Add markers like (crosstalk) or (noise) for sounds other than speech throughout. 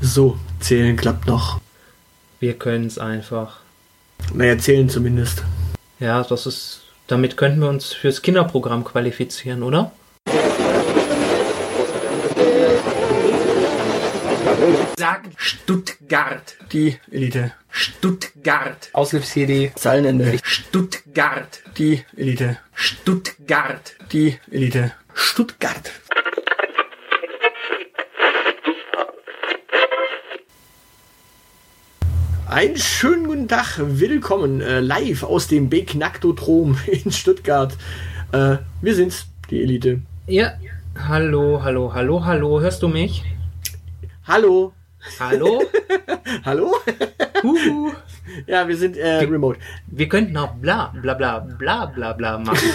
So, zählen klappt noch. Wir können es einfach. Naja, zählen zumindest. Ja, das ist. Damit könnten wir uns fürs Kinderprogramm qualifizieren, oder? Sag Stuttgart. Die Elite. Stuttgart. Aushilfs-CD. Zeilenende. Stuttgart. Die Elite. Stuttgart. Die Elite. Stuttgart. Einen schönen guten Tag, willkommen äh, live aus dem Beknacktodrom (laughs) in Stuttgart. Äh, wir sind's, die Elite. Ja. Hallo, hallo, hallo, hallo. Hörst du mich? Hallo. Hallo? (laughs) Hallo? Huhu. ja, wir sind äh, remote. Wir könnten auch bla bla bla bla bla bla machen. (laughs)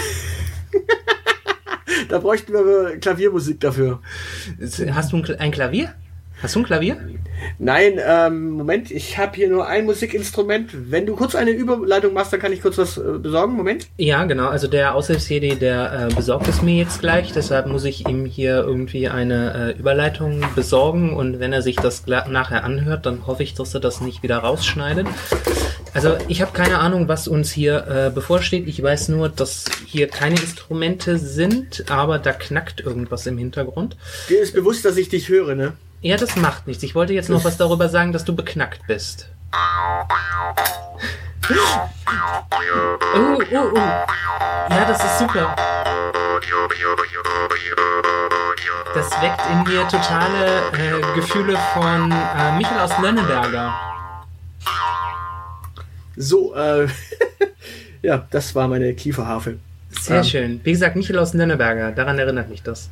Da bräuchten wir Klaviermusik dafür. Hast du ein Klavier? Hast du ein Klavier? Nein, ähm, Moment, ich habe hier nur ein Musikinstrument. Wenn du kurz eine Überleitung machst, dann kann ich kurz was äh, besorgen. Moment. Ja, genau. Also der Aushilfs-CD, der äh, besorgt es mir jetzt gleich. Deshalb muss ich ihm hier irgendwie eine äh, Überleitung besorgen. Und wenn er sich das nachher anhört, dann hoffe ich, dass er das nicht wieder rausschneidet. Also ich habe keine Ahnung, was uns hier äh, bevorsteht. Ich weiß nur, dass hier keine Instrumente sind, aber da knackt irgendwas im Hintergrund. Dir ist bewusst, dass ich dich höre, ne? Ja, das macht nichts. Ich wollte jetzt noch was darüber sagen, dass du beknackt bist. Oh, oh, oh. Ja, das ist super. Das weckt in mir totale äh, Gefühle von äh, Michael aus Lönneberger. So, äh, (laughs) ja, das war meine Kieferharfe. Sehr Ähm. schön. Wie gesagt, Michael aus Lönneberger. Daran erinnert mich das.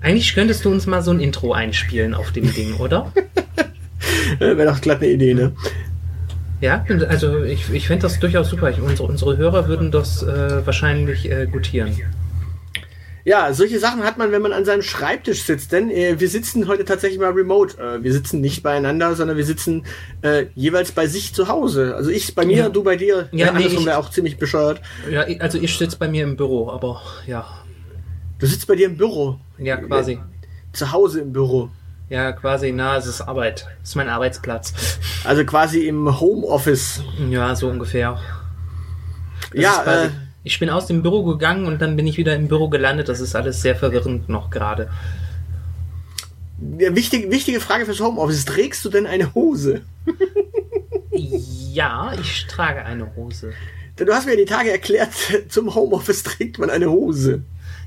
Eigentlich könntest du uns mal so ein Intro einspielen auf dem Ding, oder? (laughs) Äh, Wäre doch glatt eine Idee, ne? Ja, also ich, ich fände das durchaus super. Ich, unsere, unsere Hörer würden das äh, wahrscheinlich äh, gutieren. Ja, solche Sachen hat man, wenn man an seinem Schreibtisch sitzt. Denn äh, wir sitzen heute tatsächlich mal remote. Äh, wir sitzen nicht beieinander, sondern wir sitzen äh, jeweils bei sich zu Hause. Also ich bei mir, Ja. du bei dir. Ja, Ja, nee, andersrum wäre auch ziemlich bescheuert. Ja, also ich sitze bei mir im Büro, aber ja, Du sitzt bei dir im Büro. ja quasi. Zu Hause im Büro. Ja, quasi, na, es ist Arbeit. Es ist mein Arbeitsplatz. Also quasi im Homeoffice. Ja, so ungefähr. Das ja, quasi, äh, ich bin aus dem Büro gegangen und dann bin ich wieder im Büro gelandet. Das ist alles sehr verwirrend noch gerade. wichtig, wichtige Frage fürs Homeoffice. Trägst du denn eine Hose? (laughs) Ja, ich trage eine Hose. Du hast mir die Tage erklärt, (laughs) zum Homeoffice trägt man eine Hose.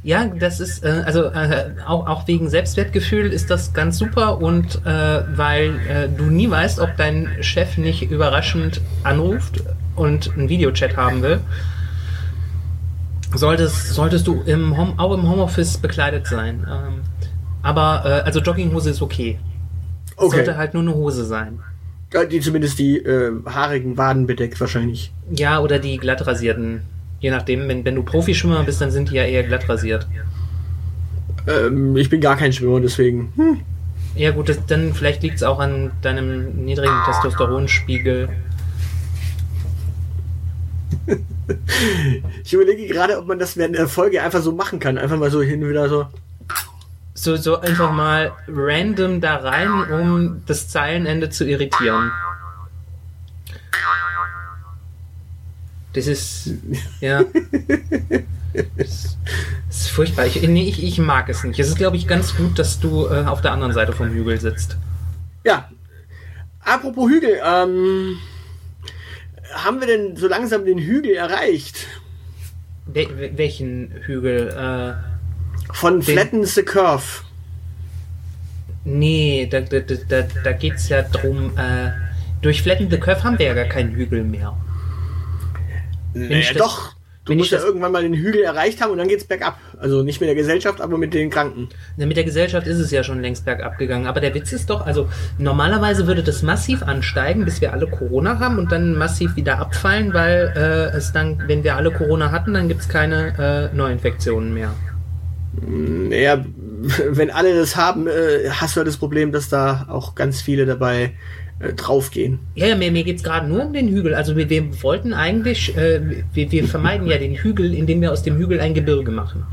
Ja, das ist, äh, also äh, auch, auch wegen Selbstwertgefühl ist das ganz super und äh, weil äh, du nie weißt, ob dein Chef nicht überraschend anruft und einen Videochat haben will, solltest, solltest du im Home, auch im Homeoffice bekleidet sein. Ähm, aber, äh, also Jogginghose ist okay. Es Okay. Sollte halt nur eine Hose sein. Die zumindest die äh, haarigen Waden bedeckt wahrscheinlich. Ja, oder die glatt rasierten. Je nachdem, wenn, wenn du Profischwimmer bist, dann sind die ja eher glatt rasiert. Ähm, ich bin gar kein Schwimmer, deswegen. Hm. Ja gut, das, dann vielleicht liegt es auch an deinem niedrigen Testosteronspiegel. Ich überlege gerade, ob man das während der Folge einfach so machen kann. Einfach mal so hin und wieder so. So, so einfach mal random da rein, um das Zeilenende zu irritieren. Das ist, ja, das ist furchtbar. Ich, nee, ich, ich mag es nicht. Es ist, glaube ich, ganz gut, dass du äh, auf der anderen Seite vom Hügel sitzt. Ja. Apropos Hügel, ähm, haben wir denn so langsam den Hügel erreicht? Wel wel- welchen Hügel? Äh, Von Flatten the Curve. Nee, da, da, da, da, da geht es ja drum, äh, durch Flatten the Curve haben wir ja gar keinen Hügel mehr. Naja, doch. Du musst ja irgendwann mal den Hügel erreicht haben und dann geht's bergab. Also nicht mit der Gesellschaft, aber mit den Kranken. Na, Mit der Gesellschaft ist es ja schon längst bergab gegangen. Aber der Witz ist doch, also normalerweise würde das massiv ansteigen, bis wir alle Corona haben und dann massiv wieder abfallen, weil äh, es dann, wenn wir alle Corona hatten, dann gibt es keine äh, Neuinfektionen mehr. Naja, (laughs) wenn alle das haben, äh, hast du ja das Problem, dass da auch ganz viele dabei äh, draufgehen. Ja, ja, mir, mir geht es gerade nur um den Hügel. Also wir, wir wollten eigentlich, äh, wir, wir vermeiden ja den Hügel, indem wir aus dem Hügel ein Gebirge machen.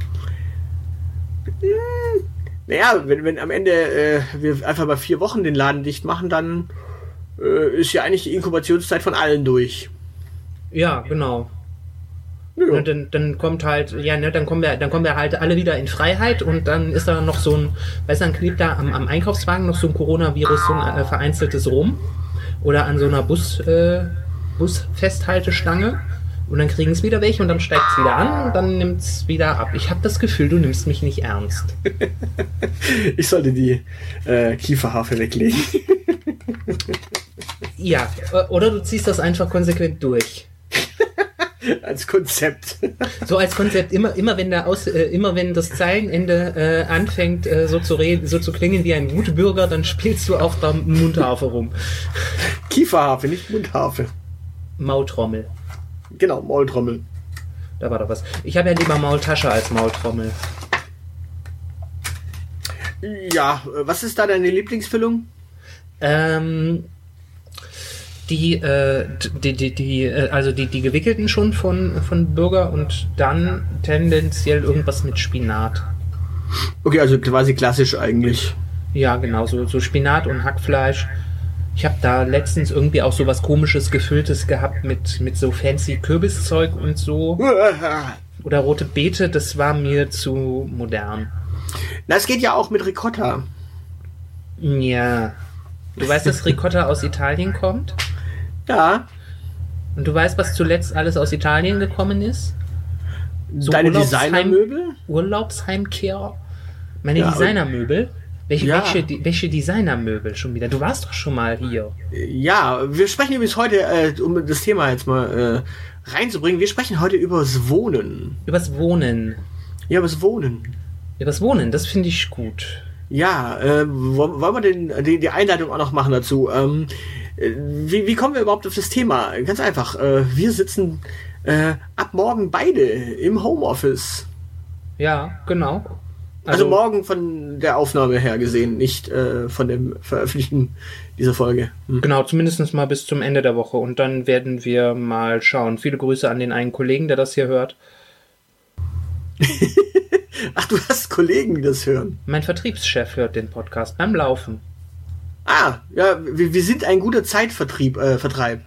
Naja, wenn, wenn am Ende äh, wir einfach mal vier Wochen den Laden dicht machen, dann äh, ist ja eigentlich die Inkubationszeit von allen durch. Ja, genau. Ja. Ne, dann, dann kommt halt, ja, ne, dann kommen wir, dann kommen wir halt alle wieder in Freiheit und dann ist da noch so ein, weißt du, dann klebt da am, am Einkaufswagen noch so ein Coronavirus, so ein äh, vereinzeltes rum. Oder an so einer Bus, äh, Busfesthaltestange. Und dann kriegen es wieder welche und dann steigt es wieder an und dann nimmt es wieder ab. Ich habe das Gefühl, du nimmst mich nicht ernst. (laughs) Ich sollte die äh, Kieferharfe weglegen. Ja, oder du ziehst das einfach konsequent durch. (laughs) (laughs) Als Konzept. So als Konzept, immer, immer wenn der Aus, äh, immer wenn das Zeilenende äh, anfängt, äh, so zu reden, so zu klingen wie ein Wutbürger, dann spielst du auf der Mundharfe rum. Kieferharfe, nicht Mundharfe. Maultrommel. Genau, Maultrommel. Da war doch was. Ich habe ja lieber Maultasche als Maultrommel. Ja, äh, was ist da deine Lieblingsfüllung? Ähm, die, äh, die, die, die, äh, also die, die gewickelten schon von, von Burger und dann tendenziell irgendwas mit Spinat. Okay, also quasi klassisch eigentlich. Ja, genau, so, so Spinat und Hackfleisch. Ich habe da letztens irgendwie auch so was komisches gefülltes gehabt mit, mit so fancy Kürbiszeug und so. (laughs) Oder rote Beete, das war mir zu modern. Na, es geht ja auch mit Ricotta. Ja. Du weißt, dass Ricotta aus Italien kommt? Ja, Und du weißt, was zuletzt alles aus Italien gekommen ist? So deine Urlaubsheim- Designermöbel? Urlaubsheimkehrer? Meine Ja, Designermöbel? Welche, Ja. welche, welche Designermöbel schon wieder? Du warst doch schon mal hier. Ja, wir sprechen übrigens heute, äh, um das Thema jetzt mal äh, reinzubringen, wir sprechen heute übers Wohnen. Übers Wohnen. Ja, übers Wohnen. Übers Wohnen, das finde ich gut. Ja, äh, wo- wollen wir den, die, die Einleitung auch noch machen dazu? Ähm, äh, wie, wie kommen wir überhaupt auf das Thema? Ganz einfach. Äh, wir sitzen äh, ab morgen beide im Homeoffice. Ja, genau. Also, morgen von der Aufnahme her gesehen, nicht äh, von dem Veröffentlichen dieser Folge. Hm. Genau, zumindest mal bis zum Ende der Woche. Und dann werden wir mal schauen. Viele Grüße an den einen Kollegen, der das hier hört. (laughs) Ach, du hast Kollegen, die das hören. Mein Vertriebschef hört den Podcast beim Laufen. Ah, ja, wir, wir sind ein guter Zeitvertrieb, äh, Vertreib.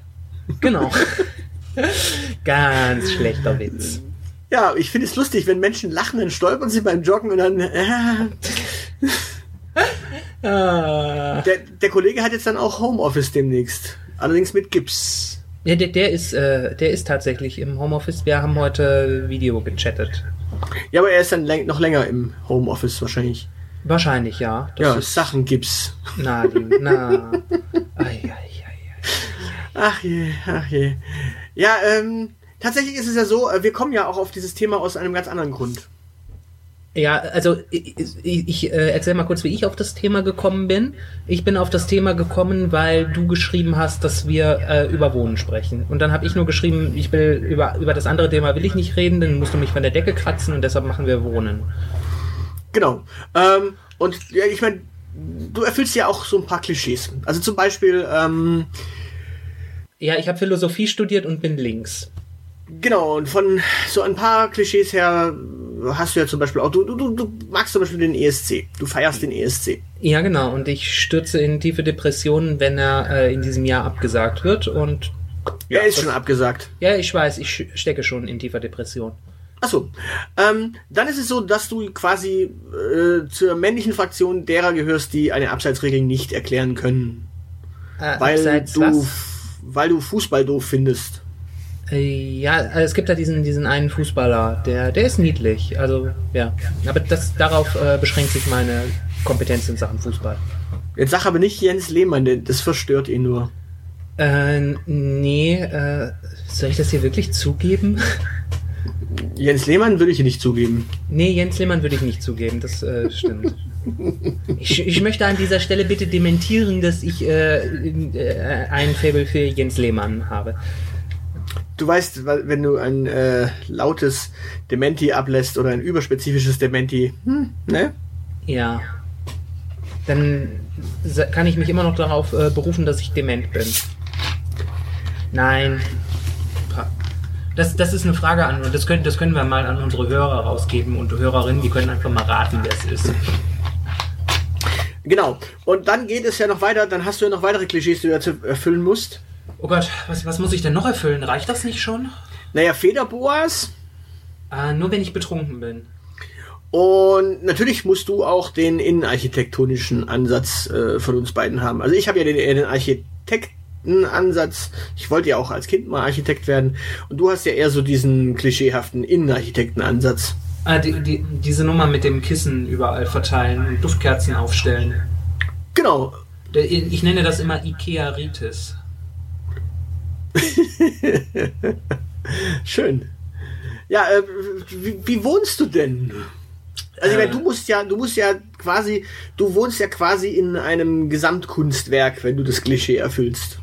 Genau. (laughs) Ganz schlechter Witz. Ja, ich finde es lustig, wenn Menschen lachen, dann stolpern sie beim Joggen und dann. Äh, (laughs) Ah. der, der Kollege hat jetzt dann auch Homeoffice demnächst. Allerdings mit Gips. Ja, der, der, ist, äh, der ist tatsächlich im Homeoffice. Wir haben heute Video gechattet. Ja, aber er ist dann läng noch länger im Homeoffice wahrscheinlich. Wahrscheinlich, ja. Das ja, ist Sachen Gips. na, die, na. Ei, ei, ei. Ach je, ach je. Ja, ähm, tatsächlich ist es ja so, äh, wir kommen ja auch auf dieses Thema aus einem ganz anderen Grund. Ja, also ich, ich, ich äh, erzähl mal kurz, wie ich auf das Thema gekommen bin. Ich bin auf das Thema gekommen, weil du geschrieben hast, dass wir äh, über Wohnen sprechen. Und dann habe ich nur geschrieben, ich will über, über das andere Thema will ich nicht reden, dann musst du mich von der Decke kratzen und deshalb machen wir Wohnen. Genau. Ähm, und ja, ich meine, du erfüllst ja auch so ein paar Klischees. Also zum Beispiel, ähm, Ja, ich habe Philosophie studiert und bin links. Genau, und von so ein paar Klischees her hast du ja zum Beispiel auch, du, du, du, magst zum Beispiel den ESC. Du feierst den ESC. Ja, genau. Und ich stürze in tiefe Depressionen, wenn er äh, in diesem Jahr abgesagt wird. Und Ja, er ist das- schon abgesagt. ja, ich weiß, ich stecke schon in tiefer Depression. Achso. Ähm, dann ist es so, dass du quasi äh, zur männlichen Fraktion derer gehörst, die eine Abseitsregel nicht erklären können. Äh, Weil abseits du, was? weil du Fußball doof findest. Äh, Ja, also es gibt da diesen, diesen einen Fußballer, der, der ist niedlich. Also, ja. Aber das, darauf äh, beschränkt sich meine Kompetenz in Sachen Fußball. Jetzt sag aber nicht Jens Lehmann, denn das verstört ihn nur. Äh, nee, äh, soll ich das hier wirklich zugeben? Jens Lehmann würde ich nicht zugeben. nee, Jens Lehmann würde ich nicht zugeben, das äh, stimmt. (laughs) Ich, ich möchte an dieser Stelle bitte dementieren, dass ich äh, äh, ein Faible für Jens Lehmann habe. Du weißt, wenn du ein äh, lautes Dementi ablässt oder ein überspezifisches Dementi, hm, ne? Ja. Dann kann ich mich immer noch darauf äh, berufen, dass ich dement bin. Nein. Das, das ist eine Frage an, das können, das können wir mal an unsere Hörer rausgeben und Hörerinnen, die können einfach mal raten, wer es ist. Genau. Und dann geht es ja noch weiter, dann hast du ja noch weitere Klischees, die du dazu erfüllen musst. Oh Gott, was, was muss ich denn noch erfüllen? Reicht das nicht schon? Naja, Federboas. Äh, nur wenn ich betrunken bin. Und natürlich musst du auch den innenarchitektonischen Ansatz äh, von uns beiden haben. Also ich habe ja den, den Architektenansatz. Ich wollte ja auch als Kind mal Architekt werden. Und du hast ja eher so diesen klischeehaften Innenarchitektenansatz. Ah, die, die, diese Nummer mit dem Kissen überall verteilen und Duftkerzen aufstellen. Genau. Ich nenne das immer Ikea-Ritis. (laughs) Schön. Ja, äh, wie, wie wohnst du denn? Also ich meine, Äh. du musst ja, du musst ja quasi, du wohnst ja quasi in einem Gesamtkunstwerk, wenn du das Klischee erfüllst.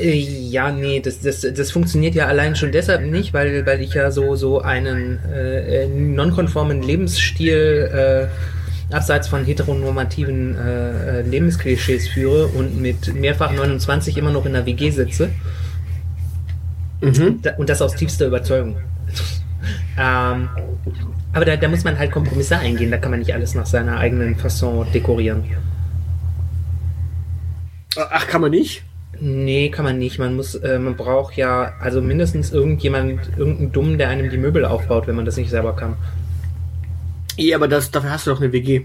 Äh, Ja, nee, das, das, das funktioniert ja allein schon deshalb nicht, weil, weil ich ja so, so einen äh, äh, nonkonformen Lebensstil äh, abseits von heteronormativen äh, äh, Lebensklischees führe und mit mehrfach 29 immer noch in der WG sitze. Mhm. Und das aus tiefster Überzeugung. (laughs) ähm, aber da, da muss man halt Kompromisse eingehen, da kann man nicht alles nach seiner eigenen Fasson dekorieren. Ach, kann man nicht? Nee, kann man nicht. Man muss, äh, man braucht ja, also mindestens irgendjemand, irgendeinen Dummen, der einem die Möbel aufbaut, wenn man das nicht selber kann. Ja, aber das, dafür hast du doch eine WG.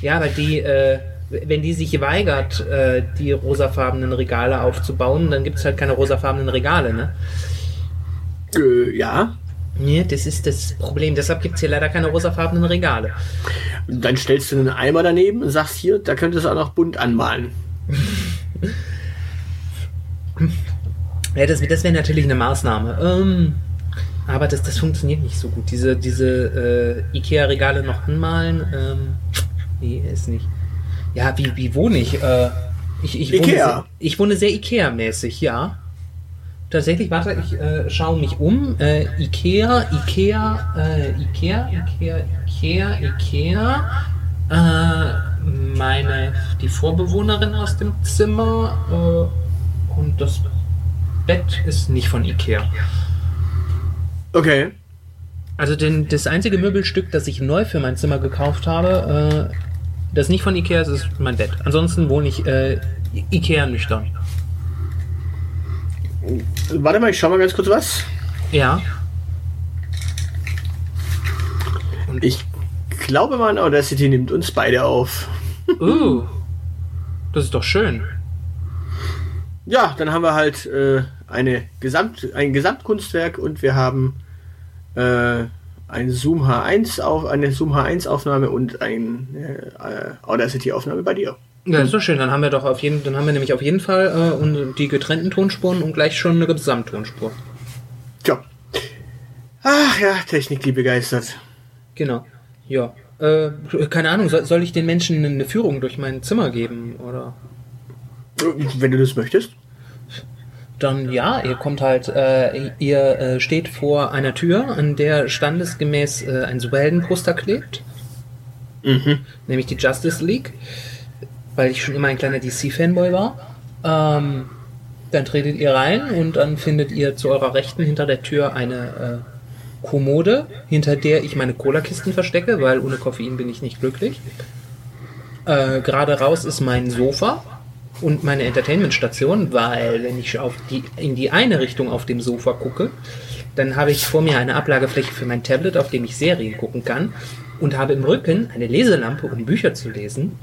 Ja, aber die, äh, wenn die sich weigert, äh, die rosafarbenen Regale aufzubauen, dann gibt es halt keine rosafarbenen Regale, ne? Äh, ja. Nee, das ist das Problem. Deshalb gibt es hier leider keine rosafarbenen Regale. Dann stellst du einen Eimer daneben und sagst hier, da könntest du auch noch bunt anmalen. (laughs) Ja, das, das wäre natürlich eine Maßnahme. Ähm, aber das, das funktioniert nicht so gut. Diese, diese äh, Ikea-Regale noch anmalen, ähm, nee, ist nicht. Ja, wie, wie wohne ich? Äh, ich, ich wohne Ikea. Sehr, ich wohne sehr Ikea-mäßig, ja. Tatsächlich, warte, ich äh, schaue mich um. Äh, Ikea, Ikea, äh, Ikea, Ikea, Ikea, Ikea. Äh, meine, die Vorbewohnerin aus dem Zimmer äh, und das Bett ist nicht von Ikea. Okay. Also den, das einzige Möbelstück, das ich neu für mein Zimmer gekauft habe, äh, das nicht von Ikea ist, ist mein Bett. Ansonsten wohne ich äh, Ikea nüchtern. Warte mal, ich schau mal ganz kurz was. Ja. Ich glaube mal, Audacity nimmt uns beide auf. Uh, das ist doch schön. Ja, dann haben wir halt äh, eine Gesamt, ein Gesamtkunstwerk und wir haben äh, ein Zoom H1 auf eine Zoom H1 Aufnahme und ein äh, Audacity Aufnahme bei dir. Ja, ist doch schön. Dann haben wir doch auf jeden, dann haben wir nämlich auf jeden Fall äh, und die getrennten Tonspuren und gleich schon eine Gesamttonspur. Tja. Ach ja, Technik, die begeistert. Genau. Ja. Äh, keine Ahnung, soll, soll ich den Menschen eine Führung durch mein Zimmer geben oder? Wenn du das möchtest. Dann ja, ihr kommt halt, äh, ihr äh, steht vor einer Tür, an der standesgemäß äh, ein Superheldenposter klebt, Mhm. nämlich die Justice League, weil ich schon immer ein kleiner DC-Fanboy war. Ähm, dann tretet ihr rein und dann findet ihr zu eurer Rechten hinter der Tür eine äh, Kommode, hinter der ich meine Cola-Kisten verstecke, weil ohne Koffein bin ich nicht glücklich. Äh, Gerade raus ist mein Sofa und meine Entertainment-Station, weil wenn ich auf die, in die eine Richtung auf dem Sofa gucke, dann habe ich vor mir eine Ablagefläche für mein Tablet, auf dem ich Serien gucken kann und habe im Rücken eine Leselampe, um Bücher zu lesen.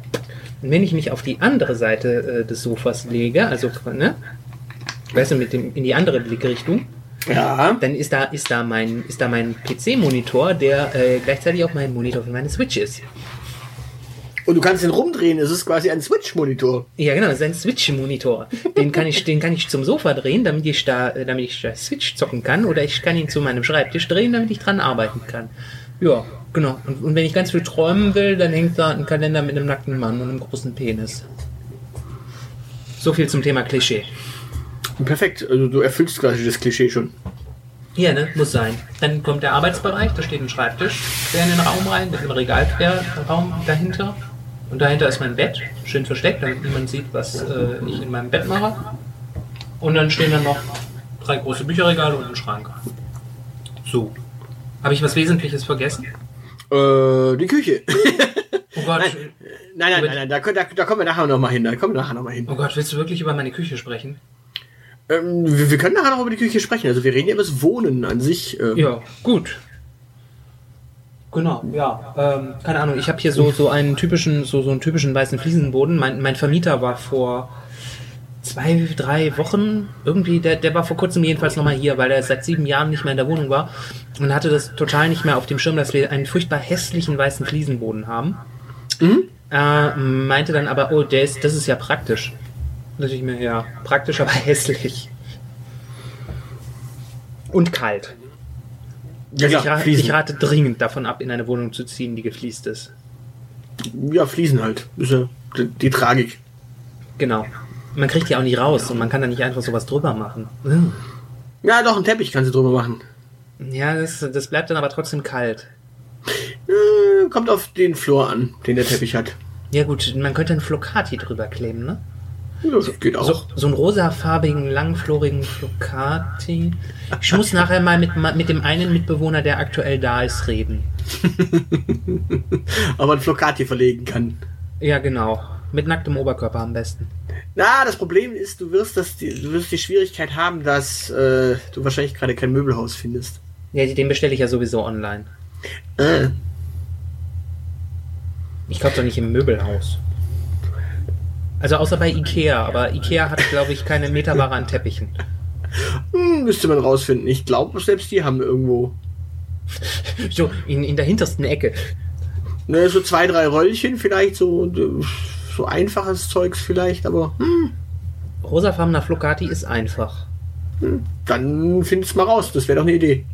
Und wenn ich mich auf die andere Seite äh, des Sofas lege, also ne, weißt du, mit dem in die andere Blickrichtung, Ja. dann ist da ist da mein ist da mein PC-Monitor, der äh, gleichzeitig auch mein Monitor für meine Switch ist. Und du kannst ihn rumdrehen, es ist quasi ein Switch-Monitor. Ja, genau, das ist ein Switch-Monitor. Den kann ich, den kann ich zum Sofa drehen, damit ich da, äh, damit ich da Switch zocken kann, oder ich kann ihn zu meinem Schreibtisch drehen, damit ich dran arbeiten kann. Ja, genau. Und, und wenn ich ganz viel träumen will, dann hängt da ein Kalender mit einem nackten Mann und einem großen Penis. So viel zum Thema Klischee. Perfekt, also du erfüllst quasi das Klischee schon. Hier, ne? Muss sein. Dann kommt der Arbeitsbereich, da steht ein Schreibtisch quer in den Raum rein, mit einem Regalquerraum dahinter. Und dahinter ist mein Bett, schön versteckt, damit niemand sieht, was äh, ich in meinem Bett mache. Und dann stehen da noch drei große Bücherregale und einen Schrank. So. Habe ich was Wesentliches vergessen? Äh, die Küche. (laughs) Oh Gott. Nein, nein, nein, nein, nein da, da, da kommen wir nachher noch mal hin. Da kommen wir nachher noch mal hin. Oh Gott, willst du wirklich über meine Küche sprechen? Ähm, wir, wir können nachher noch über die Küche sprechen. Also wir reden ja über das Wohnen an sich. Ähm, Ja, gut. Genau, ja. Ähm, keine Ahnung, ich habe hier so, so einen typischen, so, so einen typischen weißen Fliesenboden. Mein, mein Vermieter war vor zwei, drei Wochen irgendwie, der, der war vor kurzem jedenfalls nochmal hier, weil er seit sieben Jahren nicht mehr in der Wohnung war und hatte das total nicht mehr auf dem Schirm, dass wir einen furchtbar hässlichen weißen Fliesenboden haben. Äh, meinte dann aber, oh, der ist, das ist ja praktisch. Da dachte ich mir, ja, praktisch, aber (laughs) hässlich. Und kalt. Ja, Also ich, klar, ra Fliesen. ich rate dringend davon ab, in eine Wohnung zu ziehen, die gefliest ist. ja, Fliesen halt. Ist ja die, die Tragik. Genau. Man kriegt die auch nicht raus und man kann da nicht einfach sowas drüber machen. Ugh. Ja, doch, einen Teppich kannst du drüber machen. Ja, das, das bleibt dann aber trotzdem kalt. Äh, kommt auf den Flor an, den der Teppich hat. Ja gut, man könnte einen Flocati drüber kleben, ne? Ja, das geht auch. So, so einen rosafarbigen, langflorigen Flocati. Ich muss nachher mal mit, mit dem einen Mitbewohner, der aktuell da ist, reden. (laughs) Aber ein Flocati verlegen kann. Ja, genau. Mit nacktem Oberkörper am besten. Na, das Problem ist, du wirst, das, die, du wirst die Schwierigkeit haben, dass äh, du wahrscheinlich gerade kein Möbelhaus findest. Ja, den bestelle ich ja sowieso online. Äh, Ich kaufe doch nicht im Möbelhaus. Also außer bei Ikea, aber Ikea hat, glaube ich, keine Meterware an Teppichen. hm, müsste man rausfinden. Ich glaube, selbst die haben irgendwo So, in, in der hintersten Ecke. ne, so zwei, drei Röllchen vielleicht, so, so einfaches Zeugs vielleicht, aber hm, Rosafarbener Flocati ist einfach. dann findest mal raus. Das wäre doch eine Idee.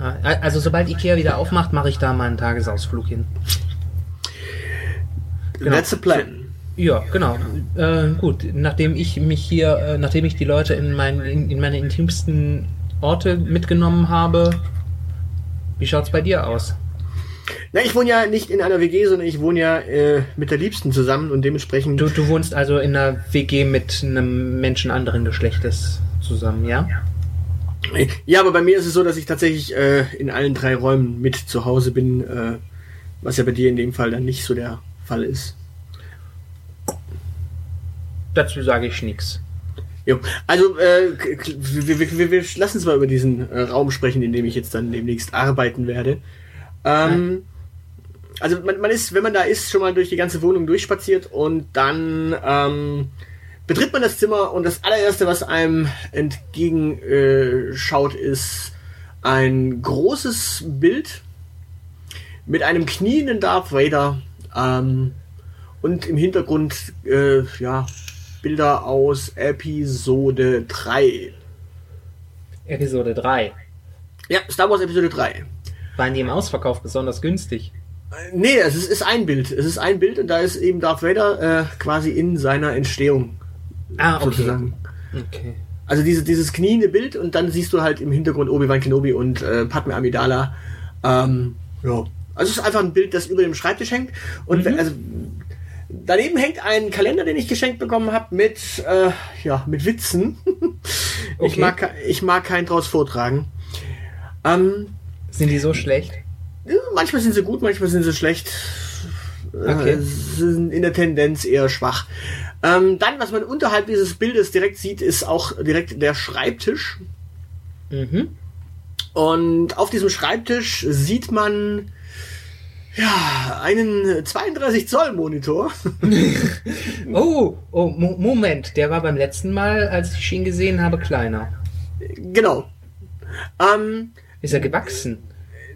Ja, also sobald Ikea wieder aufmacht, mache ich da mal einen Tagesausflug hin. Genau. That's the plan. Ja, genau. Äh, gut, nachdem ich mich hier, äh, nachdem ich die Leute in, mein, in, in meine intimsten Orte mitgenommen habe, wie schaut's bei dir aus? Na, ich wohne ja nicht in einer WG, sondern ich wohne ja äh, mit der Liebsten zusammen und dementsprechend. Du, du wohnst also in einer WG mit einem Menschen anderen Geschlechtes zusammen, ja? Ja, aber bei mir ist es so, dass ich tatsächlich äh, in allen drei Räumen mit zu Hause bin, äh, was ja bei dir in dem Fall dann nicht so der Fall ist. Dazu sage ich nichts. Also, äh, wir, wir, wir, lassen uns mal über diesen äh, Raum sprechen, in dem ich jetzt dann demnächst arbeiten werde. Ähm, also, man, man ist, wenn man da ist, schon mal durch die ganze Wohnung durchspaziert und dann ähm, betritt man das Zimmer und das allererste, was einem entgegenschaut, äh, ist ein großes Bild mit einem knienden Darth Vader ähm, und im Hintergrund äh, ja Bilder aus Episode 3. Episode 3. Ja, Star Wars Episode 3. Waren die im Ausverkauf besonders günstig? Äh, Nee, es ist, ist ein Bild. Es ist ein Bild und da ist eben Darth Vader äh, quasi in seiner Entstehung Ah, okay. sozusagen. Okay. Also diese, dieses kniende Bild und dann siehst du halt im Hintergrund Obi-Wan Kenobi und äh, Padme Amidala. Ähm, ja. Also es ist einfach ein Bild, das über dem Schreibtisch hängt. Und wenn- also daneben hängt ein Kalender, den ich geschenkt bekommen habe mit äh, ja mit Witzen. (laughs) ich Okay. mag ke- ich mag keinen draus vortragen. Ähm, Sind die so schlecht? ja, manchmal sind sie gut, manchmal sind sie schlecht. Okay. Äh, sind in der Tendenz eher schwach. Ähm, dann, was man unterhalb dieses Bildes direkt sieht, ist auch direkt der Schreibtisch. Mhm. Und auf diesem Schreibtisch sieht man ja einen 32 Zoll Monitor. (laughs) Oh, oh, Mo Moment, der war beim letzten Mal, als ich ihn gesehen habe, kleiner. genau. Ähm, Ist er gewachsen?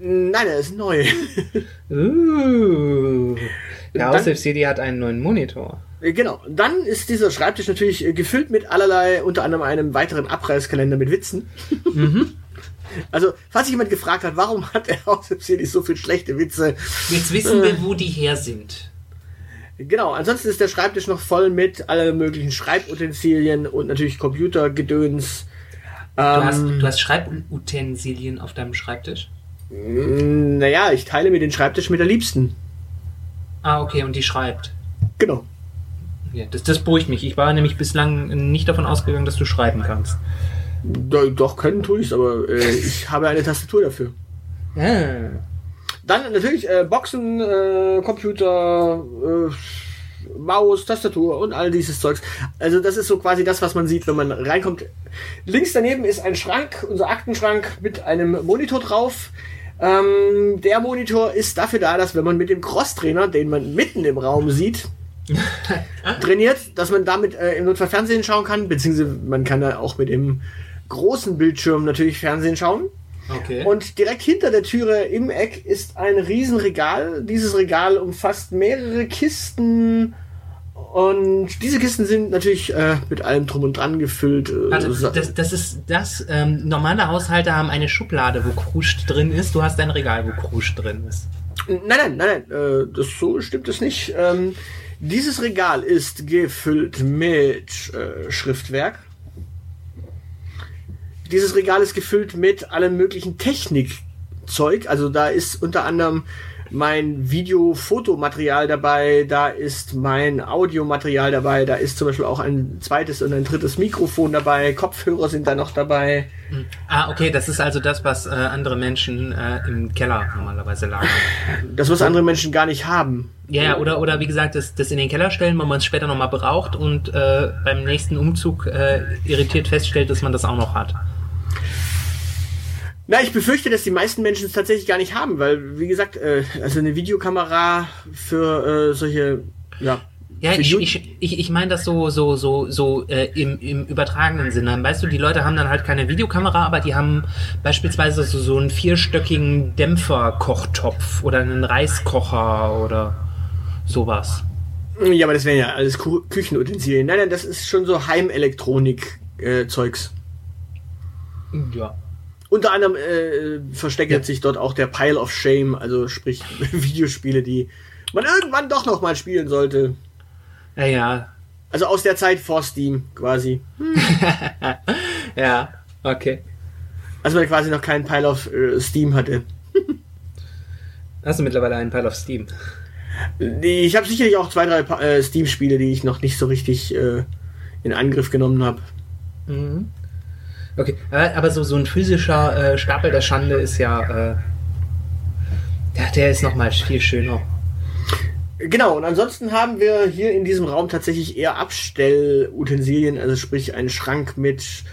nein, er ist neu. (laughs) Uh. Der Dann- Aushilfs CD hat einen neuen Monitor. genau. Dann ist dieser Schreibtisch natürlich äh, gefüllt mit allerlei, unter anderem einem weiteren Abreißkalender mit Witzen. (laughs) Also, falls sich jemand gefragt hat, warum hat der Aushilfs so viel schlechte Witze, Jetzt wissen wir, wo die her sind. Genau, ansonsten ist der Schreibtisch noch voll mit allen möglichen Schreibutensilien und natürlich Computergedöns. Du, hast, Ähm, du hast Schreibutensilien auf deinem Schreibtisch? mh, naja, ich teile mir den Schreibtisch mit der Liebsten. Ah, okay, und die schreibt. Genau. Ja, das, das beruhigt mich. Ich war nämlich bislang nicht davon ausgegangen, dass du schreiben kannst. Do, doch, können tue ich aber äh, ich (laughs) habe eine Tastatur dafür. Ah. Dann natürlich äh, Boxen, äh, Computer, äh, Maus, Tastatur und all dieses Zeugs. Also das ist so quasi das, was man sieht, wenn man reinkommt. Links daneben ist ein Schrank, unser Aktenschrank mit einem Monitor drauf. Ähm, der Monitor ist dafür da, dass wenn man mit dem Crosstrainer, den man mitten im Raum sieht, (laughs) trainiert, dass man damit äh, im Notfall Fernsehen schauen kann, beziehungsweise man kann da auch mit dem großen Bildschirm natürlich Fernsehen schauen. Okay. Und direkt hinter der Türe im Eck ist ein Riesenregal. Dieses Regal umfasst mehrere Kisten. Und diese Kisten sind natürlich äh, mit allem drum und dran gefüllt. äh, Also, das, das ist das. Ähm, normale Haushalte haben eine Schublade, wo Kruscht drin ist. Du hast ein Regal, wo Kruscht drin ist. Nein, nein, nein, nein, äh, das so stimmt es nicht. Ähm, dieses Regal ist gefüllt mit äh, Schriftwerk. Dieses Regal ist gefüllt mit allem möglichen Technikzeug. Also da ist unter anderem mein Video-Fotomaterial dabei, da ist mein Audiomaterial dabei, da ist zum Beispiel auch ein zweites und ein drittes Mikrofon dabei, Kopfhörer sind da noch dabei. Ah, okay, das ist also das, was äh, andere Menschen äh, im Keller normalerweise lagern. Das, was andere Menschen gar nicht haben. Ja, ja, oder, oder wie gesagt, das, das in den Keller stellen, weil man es später nochmal braucht und äh, beim nächsten Umzug äh, irritiert feststellt, dass man das auch noch hat. Na, ich befürchte, dass die meisten Menschen es tatsächlich gar nicht haben, weil, wie gesagt, äh, also eine Videokamera für äh, solche, ja. Ja, ich, ich, ich, ich meine das so, so, so, so äh, im, im übertragenen Sinne. Weißt du, die Leute haben dann halt keine Videokamera, aber die haben beispielsweise so, so einen vierstöckigen Dämpferkochtopf oder einen Reiskocher oder sowas. Ja, aber das wären ja alles Ku Küchenutensilien. Nein, nein, das ist schon so Heimelektronik-Zeugs. Ja. Unter anderem äh, versteckt Ja. sich dort auch der Pile of Shame, also sprich (laughs) Videospiele, die man irgendwann doch noch mal spielen sollte. Ja, ja. Also aus der Zeit vor Steam quasi. (laughs) Ja, okay. Als man quasi noch keinen Pile of äh, Steam hatte. Hast du mittlerweile einen Pile of Steam? Ich habe sicherlich auch zwei, drei äh, Steam-Spiele, die ich noch nicht so richtig äh, in Angriff genommen habe. Mhm. Okay, aber so, so ein physischer äh, Stapel der Schande ist ja, äh, der ist nochmal viel schöner. Genau, und ansonsten haben wir hier in diesem Raum tatsächlich eher Abstellutensilien, also sprich einen Schrank mit,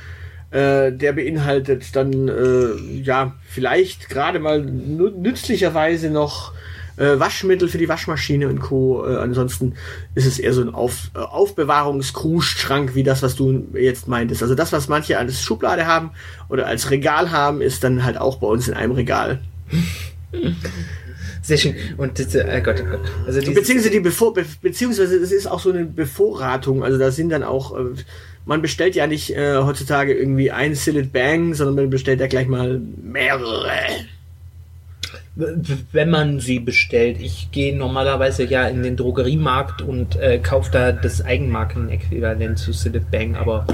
äh, der beinhaltet dann, äh, ja, vielleicht gerade mal nü- nützlicherweise noch äh, Waschmittel für die Waschmaschine und Co. Äh, ansonsten ist es eher so ein Auf, äh, Aufbewahrungskrustschrank, wie das, was du jetzt meintest. Also das, was manche als Schublade haben oder als Regal haben, ist dann halt auch bei uns in einem Regal. Sehr schön. Und das, äh, Gott, oh Gott. Also Beziehungsweise, die Bevor, be beziehungsweise es ist auch so eine Bevorratung. Also da sind dann auch, äh, man bestellt ja nicht äh, heutzutage irgendwie ein Sillet Bang, sondern man bestellt ja gleich mal mehrere. Wenn man sie bestellt. Ich gehe normalerweise ja in den Drogeriemarkt und äh, kaufe da das Eigenmarkenäquivalent zu Sillet Bang, aber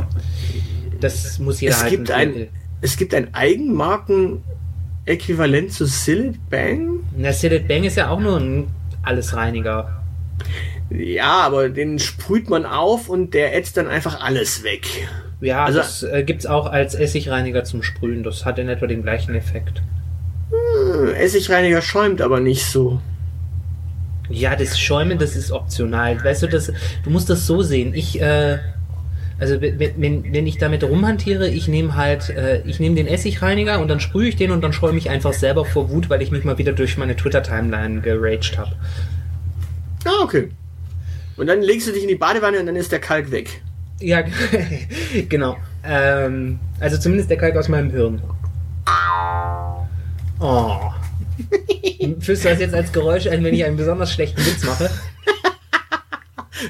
das muss jeder Es halt gibt ein, es gibt ein Eigenmarken-Äquivalent zu Sillet Bang. Na, Sillet Bang ist ja auch nur ein Allesreiniger. Ja, aber den sprüht man auf und der ätzt dann einfach alles weg. Ja, Also- das äh, gibt's auch als Essigreiniger zum Sprühen. Das hat in etwa den gleichen Effekt. Hm, Essigreiniger schäumt aber nicht so. Ja, das Schäumen, das ist optional. Weißt du, das, du musst das so sehen. Ich, äh, also wenn, wenn, wenn ich damit rumhantiere, ich nehme halt, äh, ich nehme den Essigreiniger und dann sprühe ich den und dann schäume ich einfach selber vor Wut, weil ich mich mal wieder durch meine Twitter-Timeline geraged habe. Ah, okay. Und dann legst du dich in die Badewanne und dann ist der Kalk weg. Ja, (laughs) genau. Ähm, also zumindest der Kalk aus meinem Hirn. Oh. Fühlst du das jetzt als Geräusch ein, wenn ich einen besonders schlechten Witz mache?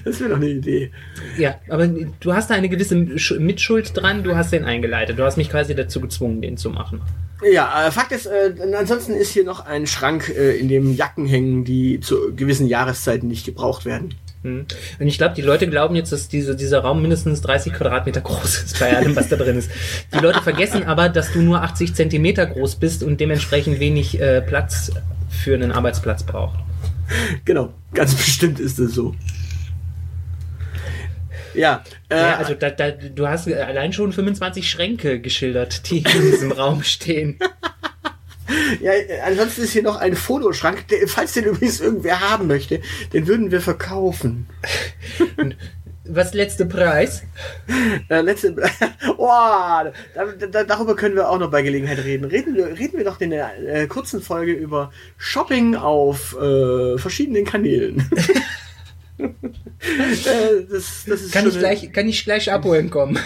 Das wäre doch eine Idee. Ja, aber du hast da eine gewisse Sch- Mitschuld dran, du hast den eingeleitet. Du hast mich quasi dazu gezwungen, den zu machen. Ja, äh, Fakt ist, äh, ansonsten ist hier noch ein Schrank, äh, in dem Jacken hängen, die zu gewissen Jahreszeiten nicht gebraucht werden. Hm. Und ich glaube, die Leute glauben jetzt, dass diese, dieser Raum mindestens 30 Quadratmeter groß ist bei allem, was da drin ist. Die Leute vergessen aber, dass du nur 80 Zentimeter groß bist und dementsprechend wenig äh, Platz für einen Arbeitsplatz braucht. Genau, ganz bestimmt ist es so. Ja, äh, ja also da, da, du hast allein schon 25 Schränke geschildert, die in diesem Raum stehen. Ja, ansonsten ist hier noch ein Fotoschrank, falls den übrigens irgendwer haben möchte, den würden wir verkaufen. (laughs) Was letzte Preis? Äh, letzte, (laughs) oh, da, da, darüber können wir auch noch bei Gelegenheit reden. Reden wir, reden wir doch in der äh, kurzen Folge über Shopping auf äh, verschiedenen Kanälen. (laughs) äh, das, das kann, ich gleich, kann ich gleich abholen kommen.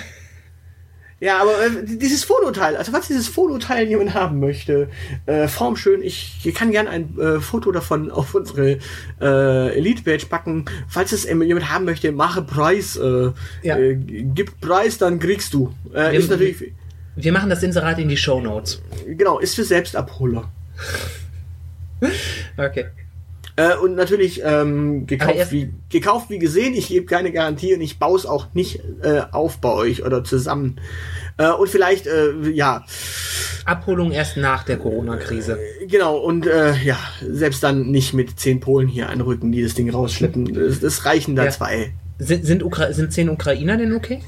Ja, aber äh, dieses Fototeil, also was dieses Fototeil jemand haben möchte, äh, formschön, ich, ich kann gerne ein äh, Foto davon auf unsere äh, Elite-Page packen. Falls es jemand haben möchte, mache Preis, äh, ja. äh, gib Preis, dann kriegst du. Äh, wir, ist natürlich, wir machen das Inserat in die Show Notes. Genau, ist für Selbstabholer. (laughs) okay. Äh, und natürlich ähm, gekauft, wie, gekauft wie gesehen. Ich gebe keine Garantie und ich baue es auch nicht äh, auf bei euch oder zusammen. Äh, und vielleicht, äh, ja. Abholung erst nach der Corona-Krise. Äh, genau, und äh, ja, selbst dann nicht mit zehn Polen hier anrücken, die das Ding rausschleppen. Das reichen da ja. zwei. Sind, sind, Ukra sind zehn Ukrainer denn okay?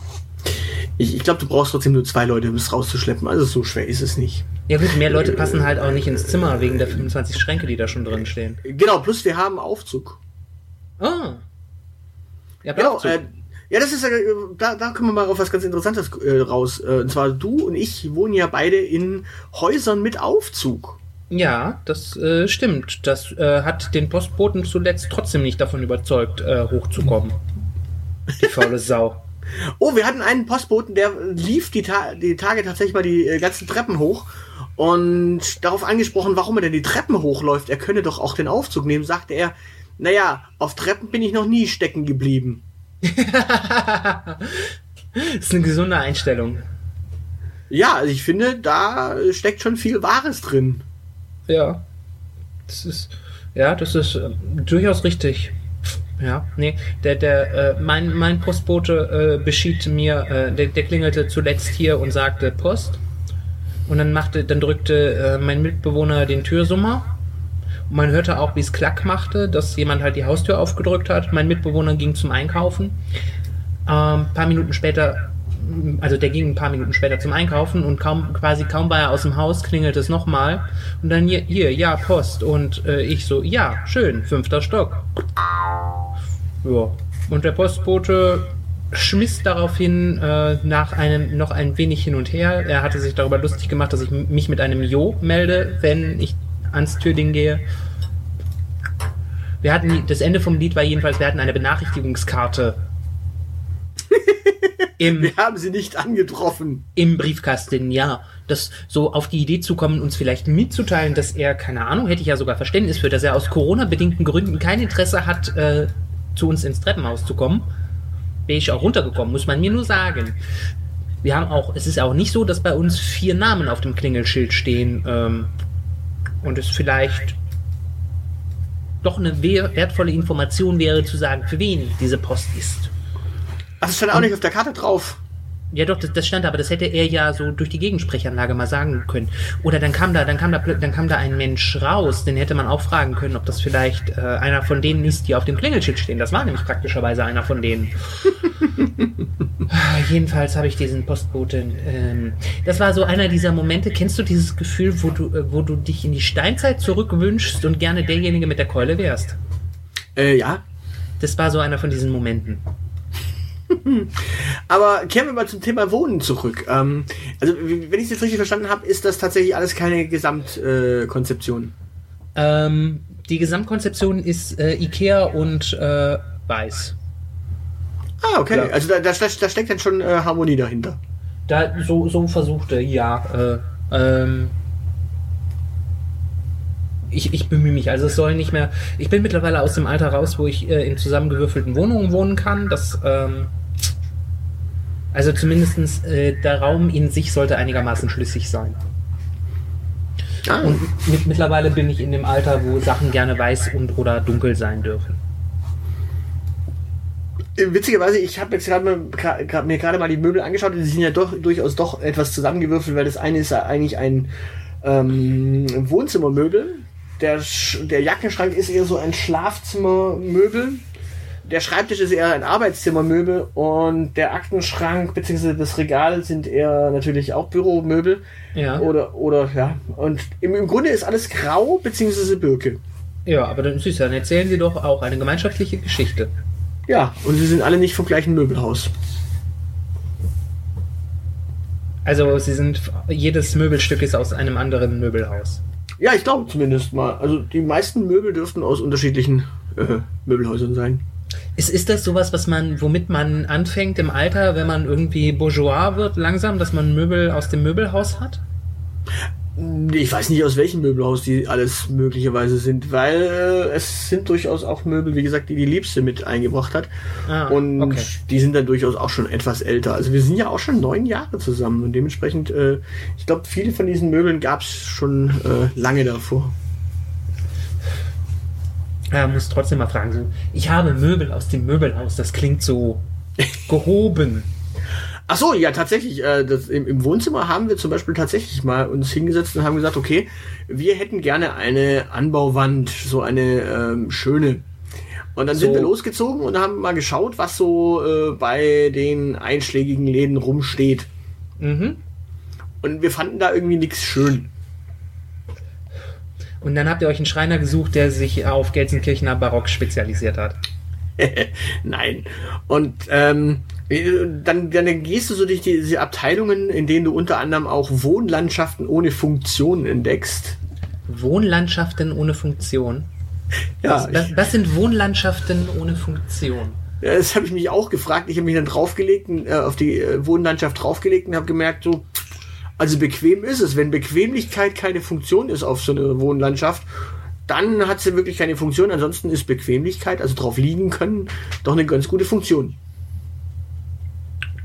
Ich, ich glaube, du brauchst trotzdem nur zwei Leute, um es rauszuschleppen. Also so schwer ist es nicht. Ja gut, mehr Leute passen halt auch nicht ins Zimmer wegen der 25 Schränke, die da schon drin stehen. Genau, plus wir haben Aufzug. Ah. Ja, genau. Aufzug. Äh, ja, das ist äh, da, da kommen wir mal auf was ganz Interessantes äh, raus. Äh, und zwar du und ich wohnen ja beide in Häusern mit Aufzug. Ja, das äh, stimmt. Das äh, hat den Postboten zuletzt trotzdem nicht davon überzeugt, äh, hochzukommen. Die faule Sau. Oh, wir hatten einen Postboten, der lief die, Ta die Tage tatsächlich mal die äh, ganzen Treppen hoch und darauf angesprochen, warum er denn die Treppen hochläuft. Er könne doch auch den Aufzug nehmen, sagte er. Naja, auf Treppen bin ich noch nie stecken geblieben. das (laughs) ist eine gesunde Einstellung. Ja, also ich finde, da steckt schon viel Wahres drin. Ja. Das ist, ja, das ist äh, durchaus richtig. Ja, nee, der, der, äh, mein, mein Postbote äh, beschied mir, äh, der, der klingelte zuletzt hier und sagte Post. Und dann machte, dann drückte äh, mein Mitbewohner den Türsummer. Und man hörte auch, wie es Klack machte, dass jemand halt die Haustür aufgedrückt hat. Mein Mitbewohner ging zum Einkaufen. Ähm, paar Minuten später, also der ging ein paar Minuten später zum Einkaufen und kaum, quasi kaum war er aus dem Haus, klingelte es nochmal. Und dann hier, hier, ja, Post. Und äh, ich so, ja, schön, fünfter Stock. Ja. Und der Postbote schmiss daraufhin äh, nach einem noch ein wenig hin und her. Er hatte sich darüber lustig gemacht, dass ich mich mit einem Jo melde, wenn ich ans Türding gehe. Wir hatten das Ende vom Lied war jedenfalls, wir hatten eine Benachrichtigungskarte. (laughs) Im, wir haben sie nicht angetroffen. Im Briefkasten, ja. Das so auf die Idee zu kommen, uns vielleicht mitzuteilen, dass er, keine Ahnung, hätte ich ja sogar Verständnis für, dass er aus Corona-bedingten Gründen kein Interesse hat, äh, zu uns ins Treppenhaus zu kommen. Bin ich auch runtergekommen, muss man mir nur sagen. Wir haben auch, es ist auch nicht so, dass bei uns vier Namen auf dem Klingelschild stehen ähm, und es vielleicht doch eine wertvolle Information wäre zu sagen, für wen diese Post ist. Das stand auch nicht auf der Karte drauf. Ja, doch, das, das stand da, aber das hätte er ja so durch die Gegensprechanlage mal sagen können. Oder dann kam da, dann kam da, dann kam da ein Mensch raus, den hätte man auch fragen können, ob das vielleicht äh, einer von denen ist, die auf dem Klingelschild stehen. Das war nämlich praktischerweise einer von denen. (laughs) Jedenfalls habe ich diesen Postboten. Ähm, das war so einer dieser Momente. Kennst du dieses Gefühl, wo du, äh, wo du dich in die Steinzeit zurückwünschst und gerne derjenige mit der Keule wärst? Äh, ja. Das war so einer von diesen Momenten. Aber kehren wir mal zum Thema Wohnen zurück. Ähm, also, wenn ich es jetzt richtig verstanden habe, ist das tatsächlich alles keine Gesamtkonzeption. Äh, ähm, die Gesamtkonzeption ist äh, Ikea und äh, Weiß. Ah, okay. Ja. Also da, da, da, steckt dann schon äh, Harmonie dahinter. Da, so, so versuchte, ja. Äh, ähm, ich, ich bemühe mich. Also es soll nicht mehr. Ich bin mittlerweile aus dem Alter raus, wo ich äh, in zusammengewürfelten Wohnungen wohnen kann. Das ähm, also zumindest äh, der Raum in sich sollte einigermaßen schlüssig sein. Ah. Und mit, mittlerweile bin ich in dem Alter, wo Sachen gerne weiß und oder dunkel sein dürfen. Äh, witzigerweise, ich habe jetzt gerade mir gerade mal die Möbel angeschaut, die sind ja doch durchaus doch etwas zusammengewürfelt, weil das eine ist ja eigentlich ein ähm, Wohnzimmermöbel. Der, der Jackenschrank ist eher so ein Schlafzimmermöbel Der Schreibtisch ist eher ein Arbeitszimmermöbel und der Aktenschrank bzw. das Regal sind eher natürlich auch Büromöbel. Ja. Oder, oder, ja. Und im, im Grunde ist alles grau bzw. Birke. Ja, aber dann süß, dann erzählen Sie doch auch eine gemeinschaftliche Geschichte. Ja, und sie sind alle nicht vom gleichen Möbelhaus. Also Sie sind jedes Möbelstück ist aus einem anderen Möbelhaus. Ja, ich glaube zumindest mal. Also die meisten Möbel dürften aus unterschiedlichen äh, Möbelhäusern sein. Ist, ist das sowas, was man, womit man anfängt im Alter, wenn man irgendwie Bourgeois wird, langsam, dass man Möbel aus dem Möbelhaus hat? Ich weiß nicht, aus welchem Möbelhaus die alles möglicherweise sind, weil äh, es sind durchaus auch Möbel, wie gesagt, die die Liebste mit eingebracht hat. Ah, und okay. die sind dann durchaus auch schon etwas älter. Also wir sind ja auch schon neun Jahre zusammen und dementsprechend, äh, ich glaube, viele von diesen Möbeln gab es schon äh, lange davor. Ja, muss trotzdem mal fragen. So, ich habe Möbel aus dem Möbelhaus. Das klingt so gehoben. (laughs) Ach so, ja, tatsächlich. Äh, das, im, Im Wohnzimmer haben wir zum Beispiel tatsächlich mal uns hingesetzt und haben gesagt, okay, wir hätten gerne eine Anbauwand, so eine ähm, schöne. Und dann sind So. wir losgezogen und haben mal geschaut, was so äh, bei den einschlägigen Läden rumsteht. Mhm. Und wir fanden da irgendwie nichts schön. Und dann habt ihr euch einen Schreiner gesucht, der sich auf Gelsenkirchener Barock spezialisiert hat. (laughs) Nein. Und ähm, dann, dann gehst du so durch die, diese Abteilungen, in denen du unter anderem auch Wohnlandschaften ohne Funktion entdeckst. Wohnlandschaften ohne Funktion. Ja, Das, das sind Wohnlandschaften ohne Funktion. Ja, das habe ich mich auch gefragt. Ich habe mich dann draufgelegt, äh, auf die äh, Wohnlandschaft draufgelegt und habe gemerkt, so, also bequem ist es. Wenn Bequemlichkeit keine Funktion ist auf so eine Wohnlandschaft, dann hat sie wirklich keine Funktion. Ansonsten ist Bequemlichkeit, also drauf liegen können, doch eine ganz gute Funktion.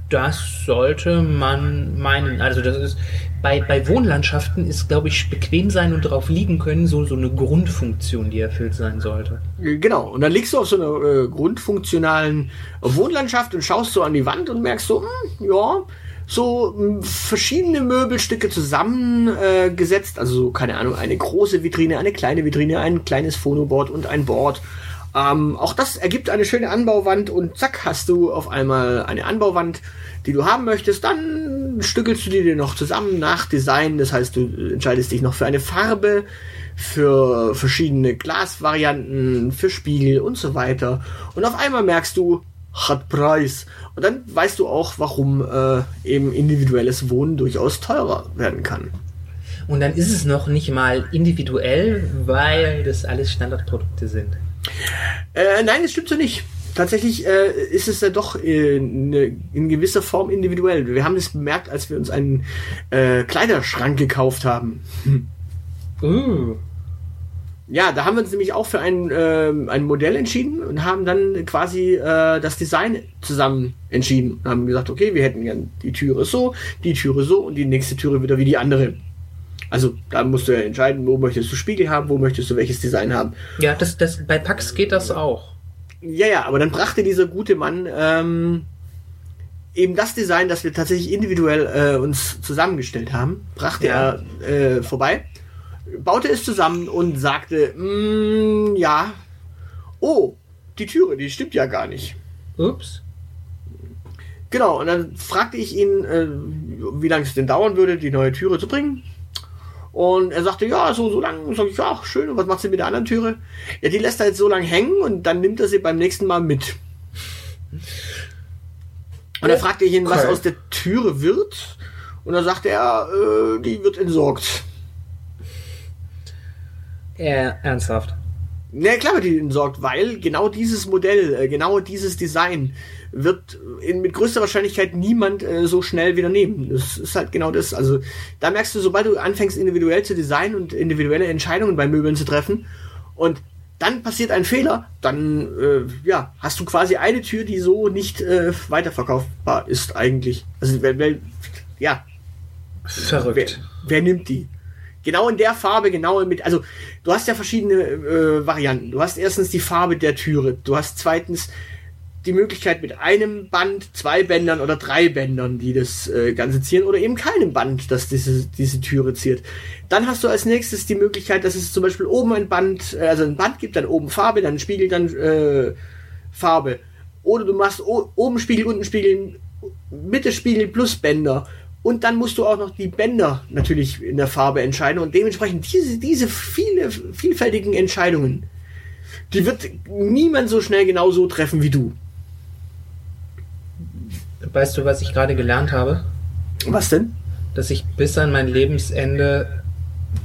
Das sollte man meinen. Also das ist bei, bei Wohnlandschaften ist, glaube ich, bequem sein und drauf liegen können so, so eine Grundfunktion, die erfüllt sein sollte. Äh, Genau. Und dann liegst du auf so einer äh, grundfunktionalen Wohnlandschaft und schaust so an die Wand und merkst so, hm, ja, so mh, verschiedene Möbelstücke zusammengesetzt. Äh, also so, keine Ahnung, eine große Vitrine, eine kleine Vitrine, ein kleines Phonoboard und ein Board. Ähm, auch das ergibt eine schöne Anbauwand und zack, hast du auf einmal eine Anbauwand, die du haben möchtest. Dann stückelst du die dir noch zusammen nach Design. Das heißt, du entscheidest dich noch für eine Farbe, für verschiedene Glasvarianten, für Spiegel und so weiter. Und auf einmal merkst du, hat Preis. Und dann weißt du auch, warum äh, eben individuelles Wohnen durchaus teurer werden kann. Und dann ist es noch nicht mal individuell, weil das alles Standardprodukte sind. Äh, nein, das stimmt so nicht. Tatsächlich äh, ist es ja doch äh, ne, in gewisser Form individuell. Wir haben es bemerkt, als wir uns einen äh, Kleiderschrank gekauft haben. Uh, Ja, da haben wir uns nämlich auch für ein, ähm, ein Modell entschieden und haben dann quasi äh, das Design zusammen entschieden. Und haben gesagt, okay, wir hätten gern die Türe so, die Türe so und die nächste Türe wieder wie die andere. Also da musst du ja entscheiden, wo möchtest du Spiegel haben, wo möchtest du welches Design haben. ja, das, das, bei Pax geht das auch. Ja, ja, aber dann brachte dieser gute Mann ähm, eben das Design, das wir tatsächlich individuell äh, uns zusammengestellt haben, brachte Ja. er äh, vorbei, baute es zusammen und sagte, mm, ja, oh, die Türe, die stimmt ja gar nicht. Ups. Genau, und dann fragte ich ihn, äh, wie lange es denn dauern würde, die neue Türe zu bringen. Und er sagte, ja, so, so lang. Sag ich, ja, schön. Und was macht sie mit der anderen Türe? Ja, die lässt er jetzt so lang hängen und dann nimmt er sie beim nächsten Mal mit. Und dann fragte ich ihn, was Okay. aus der Türe wird. Und dann sagte er, äh, die wird entsorgt. Äh, ernsthaft. Na klar wird die entsorgt, weil genau dieses Modell, äh, genau dieses Design wird in, mit größter Wahrscheinlichkeit niemand äh, so schnell wieder nehmen. Das ist halt genau das. Also da merkst du, sobald du anfängst individuell zu designen und individuelle Entscheidungen bei Möbeln zu treffen und dann passiert ein Fehler, dann äh, ja, hast du quasi eine Tür, die so nicht äh, weiterverkaufbar ist eigentlich. Also wer, wer, ja, Wer, Verrückt. wer nimmt die? Genau in der Farbe, genau mit, also du hast ja verschiedene äh, Varianten. Du hast erstens die Farbe der Türe. Du hast zweitens die Möglichkeit mit einem Band, zwei Bändern oder drei Bändern, die das äh, Ganze zieren oder eben keinem Band, das diese, diese Türe ziert. Dann hast du als nächstes die Möglichkeit, dass es zum Beispiel oben ein Band, äh, also ein Band gibt, dann oben Farbe, dann Spiegel, dann äh, Farbe. Oder du machst oben Spiegel, unten Spiegel, Mitte Spiegel plus Bänder. Und dann musst du auch noch die Bänder natürlich in der Farbe entscheiden. Und dementsprechend diese, diese viele, vielfältigen Entscheidungen, die wird niemand so schnell genau so treffen wie du. Weißt du, was ich gerade gelernt habe? Was denn? Dass ich bis an mein Lebensende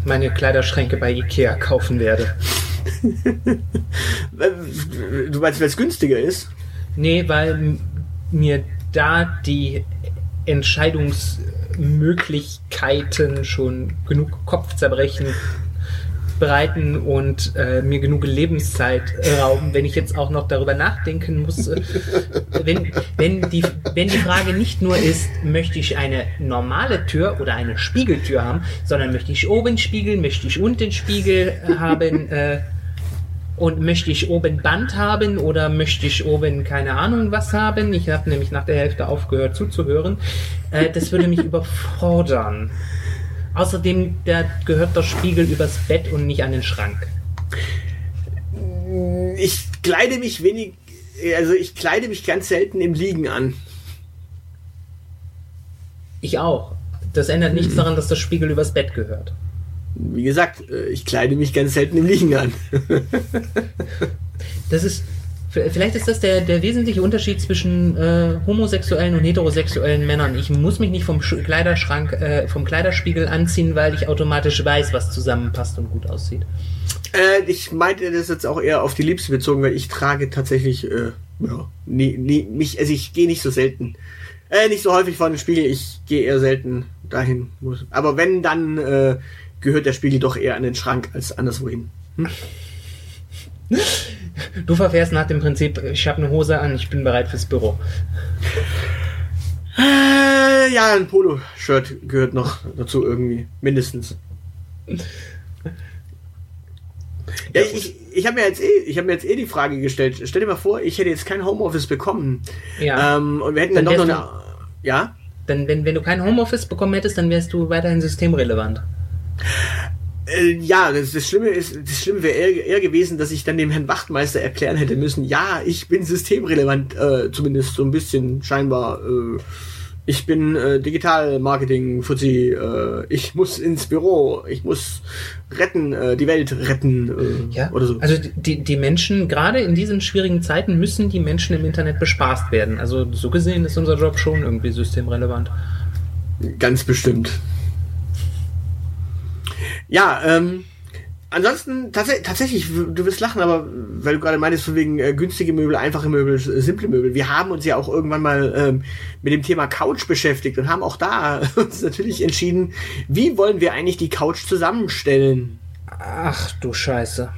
meine Kleiderschränke bei Ikea kaufen werde. (laughs) du meinst, weil es günstiger ist? Nee, weil mir da die Entscheidungsmöglichkeiten schon genug Kopfzerbrechen bereiten und äh, mir genug Lebenszeit rauben, wenn ich jetzt auch noch darüber nachdenken muss. Äh, wenn, wenn, die, wenn die Frage nicht nur ist, möchte ich eine normale Tür oder eine Spiegeltür haben, sondern möchte ich oben Spiegel, möchte ich unten Spiegel haben, äh, und möchte ich oben Band haben oder möchte ich oben keine Ahnung was haben? Ich habe nämlich nach der Hälfte aufgehört zuzuhören. Äh, das würde mich (laughs) überfordern. Außerdem der gehört der Spiegel übers Bett und nicht an den Schrank. Ich kleide mich wenig, also ich kleide mich ganz selten im Liegen an. Ich auch. Das ändert nichts daran, dass der Spiegel übers Bett gehört wie gesagt, äh, ich kleide mich ganz selten im Liegen an. (laughs) das ist, vielleicht ist das der, der wesentliche Unterschied zwischen äh, homosexuellen und heterosexuellen Männern. Ich muss mich nicht vom Kleiderschrank, äh, vom Kleiderspiegel anziehen, weil ich automatisch weiß, was zusammenpasst und gut aussieht. Äh, ich meinte das jetzt auch eher auf die Liebste bezogen, weil ich trage tatsächlich, äh, ja, nie, nie, mich, also ich gehe nicht so selten, äh, nicht so häufig vor den Spiegel, ich gehe eher selten dahin. Aber wenn, dann gehört der Spiegel doch eher an den Schrank als anderswohin. Hm? Du verfährst nach dem Prinzip, ich habe eine Hose an, ich bin bereit fürs Büro. Äh, ja, ein Polo-Shirt gehört noch dazu irgendwie, mindestens. Ja, ich, ich habe mir jetzt eh, ich habe mir jetzt eh die Frage gestellt. Stell dir mal vor, ich hätte jetzt kein Homeoffice bekommen. Ja. Ähm, und wir hätten dann, dann doch noch eine. Ja. Dann, wenn, wenn du kein Homeoffice bekommen hättest, dann wärst du weiterhin systemrelevant. Äh, ja, das, das, Schlimme ist, das Schlimme wäre eher, eher, gewesen, dass ich dann dem Herrn Wachtmeister erklären hätte müssen, ja, ich bin systemrelevant, äh, zumindest so ein bisschen scheinbar. Äh, ich bin äh, Digital-Marketing, Fuzzi, äh, ich muss ins Büro, ich muss retten, äh, die Welt retten äh, ja, oder so. Also die, die Menschen, gerade in diesen schwierigen Zeiten, müssen die Menschen im Internet bespaßt werden. Also so gesehen ist unser Job schon irgendwie systemrelevant. Ganz bestimmt. Ja, ähm, ansonsten tats tatsächlich, du wirst lachen, aber weil du gerade meinst, von wegen äh, günstige Möbel, einfache Möbel, simple Möbel. Wir haben uns ja auch irgendwann mal ähm, mit dem Thema Couch beschäftigt und haben auch da (laughs) uns natürlich entschieden, wie wollen wir eigentlich die Couch zusammenstellen. Ach du Scheiße.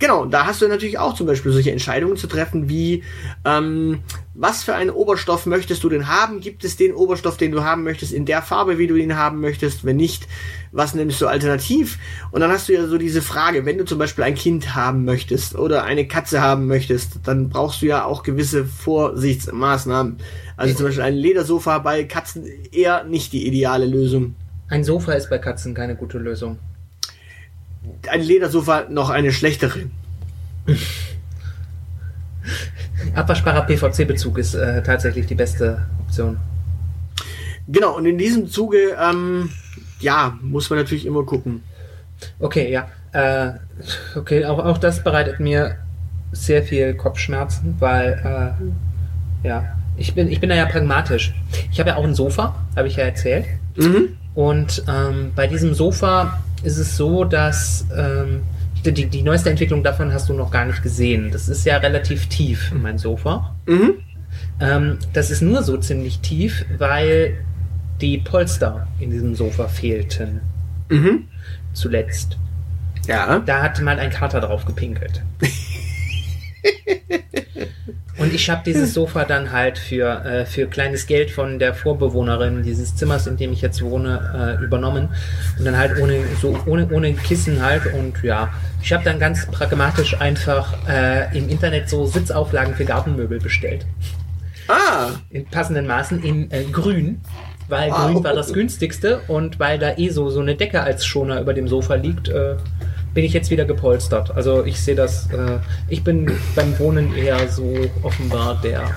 Genau, da hast du natürlich auch zum Beispiel solche Entscheidungen zu treffen, wie ähm, was für einen Oberstoff möchtest du denn haben? Gibt es den Oberstoff, den du haben möchtest, in der Farbe, wie du ihn haben möchtest? Wenn nicht, was nimmst du alternativ? Und dann hast du ja so diese Frage, wenn du zum Beispiel ein Kind haben möchtest oder eine Katze haben möchtest, dann brauchst du ja auch gewisse Vorsichtsmaßnahmen. Also zum Beispiel ein Ledersofa bei Katzen eher nicht die ideale Lösung. Ein Sofa ist bei Katzen keine gute Lösung ein Ledersofa noch eine schlechtere. (laughs) Abwaschbarer PVC-Bezug ist äh, tatsächlich die beste Option. Genau, und in diesem Zuge, ähm, ja, muss man natürlich immer gucken. Okay, ja. Äh, okay, auch, auch das bereitet mir sehr viel Kopfschmerzen, weil, äh, ja, ich bin, ich bin da ja pragmatisch. Ich habe ja auch ein Sofa, habe ich ja erzählt. Mhm. Und ähm, bei diesem Sofa ist es so, dass ähm, die, die neueste Entwicklung davon hast du noch gar nicht gesehen. Das ist ja relativ tief, mein Sofa. Mhm. Ähm, das ist nur so ziemlich tief, weil die Polster in diesem Sofa fehlten. Mhm. Zuletzt. Ja. Da hat mal ein Kater drauf gepinkelt. (laughs) Und ich habe dieses Sofa dann halt für, äh, für kleines Geld von der Vorbewohnerin dieses Zimmers, in dem ich jetzt wohne, äh, übernommen. Und dann halt ohne, so ohne, ohne Kissen halt. Und ja, ich habe dann ganz pragmatisch einfach äh, im Internet so Sitzauflagen für Gartenmöbel bestellt. Ah! In passenden Maßen in äh, grün. Weil wow. grün war das günstigste und weil da eh so, so eine Decke als Schoner über dem Sofa liegt, äh, bin ich jetzt wieder gepolstert. Also ich sehe das, äh, ich bin beim Wohnen eher so offenbar der.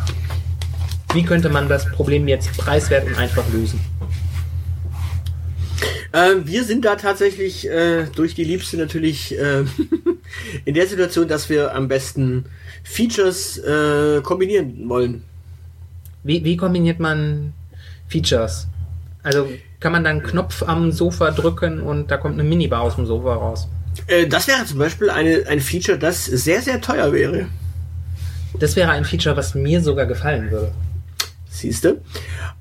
Wie könnte man das Problem jetzt preiswert und einfach lösen? Äh, wir sind da tatsächlich äh, durch die Liebste natürlich äh, (laughs) in der Situation, dass wir am besten Features äh, kombinieren wollen. Wie, wie kombiniert man Features? Also kann man dann einen Knopf am Sofa drücken und da kommt eine Minibar aus dem Sofa raus. Äh, das wäre zum Beispiel eine, ein Feature, das sehr, sehr teuer wäre. Das wäre ein Feature, was mir sogar gefallen würde. Siehste.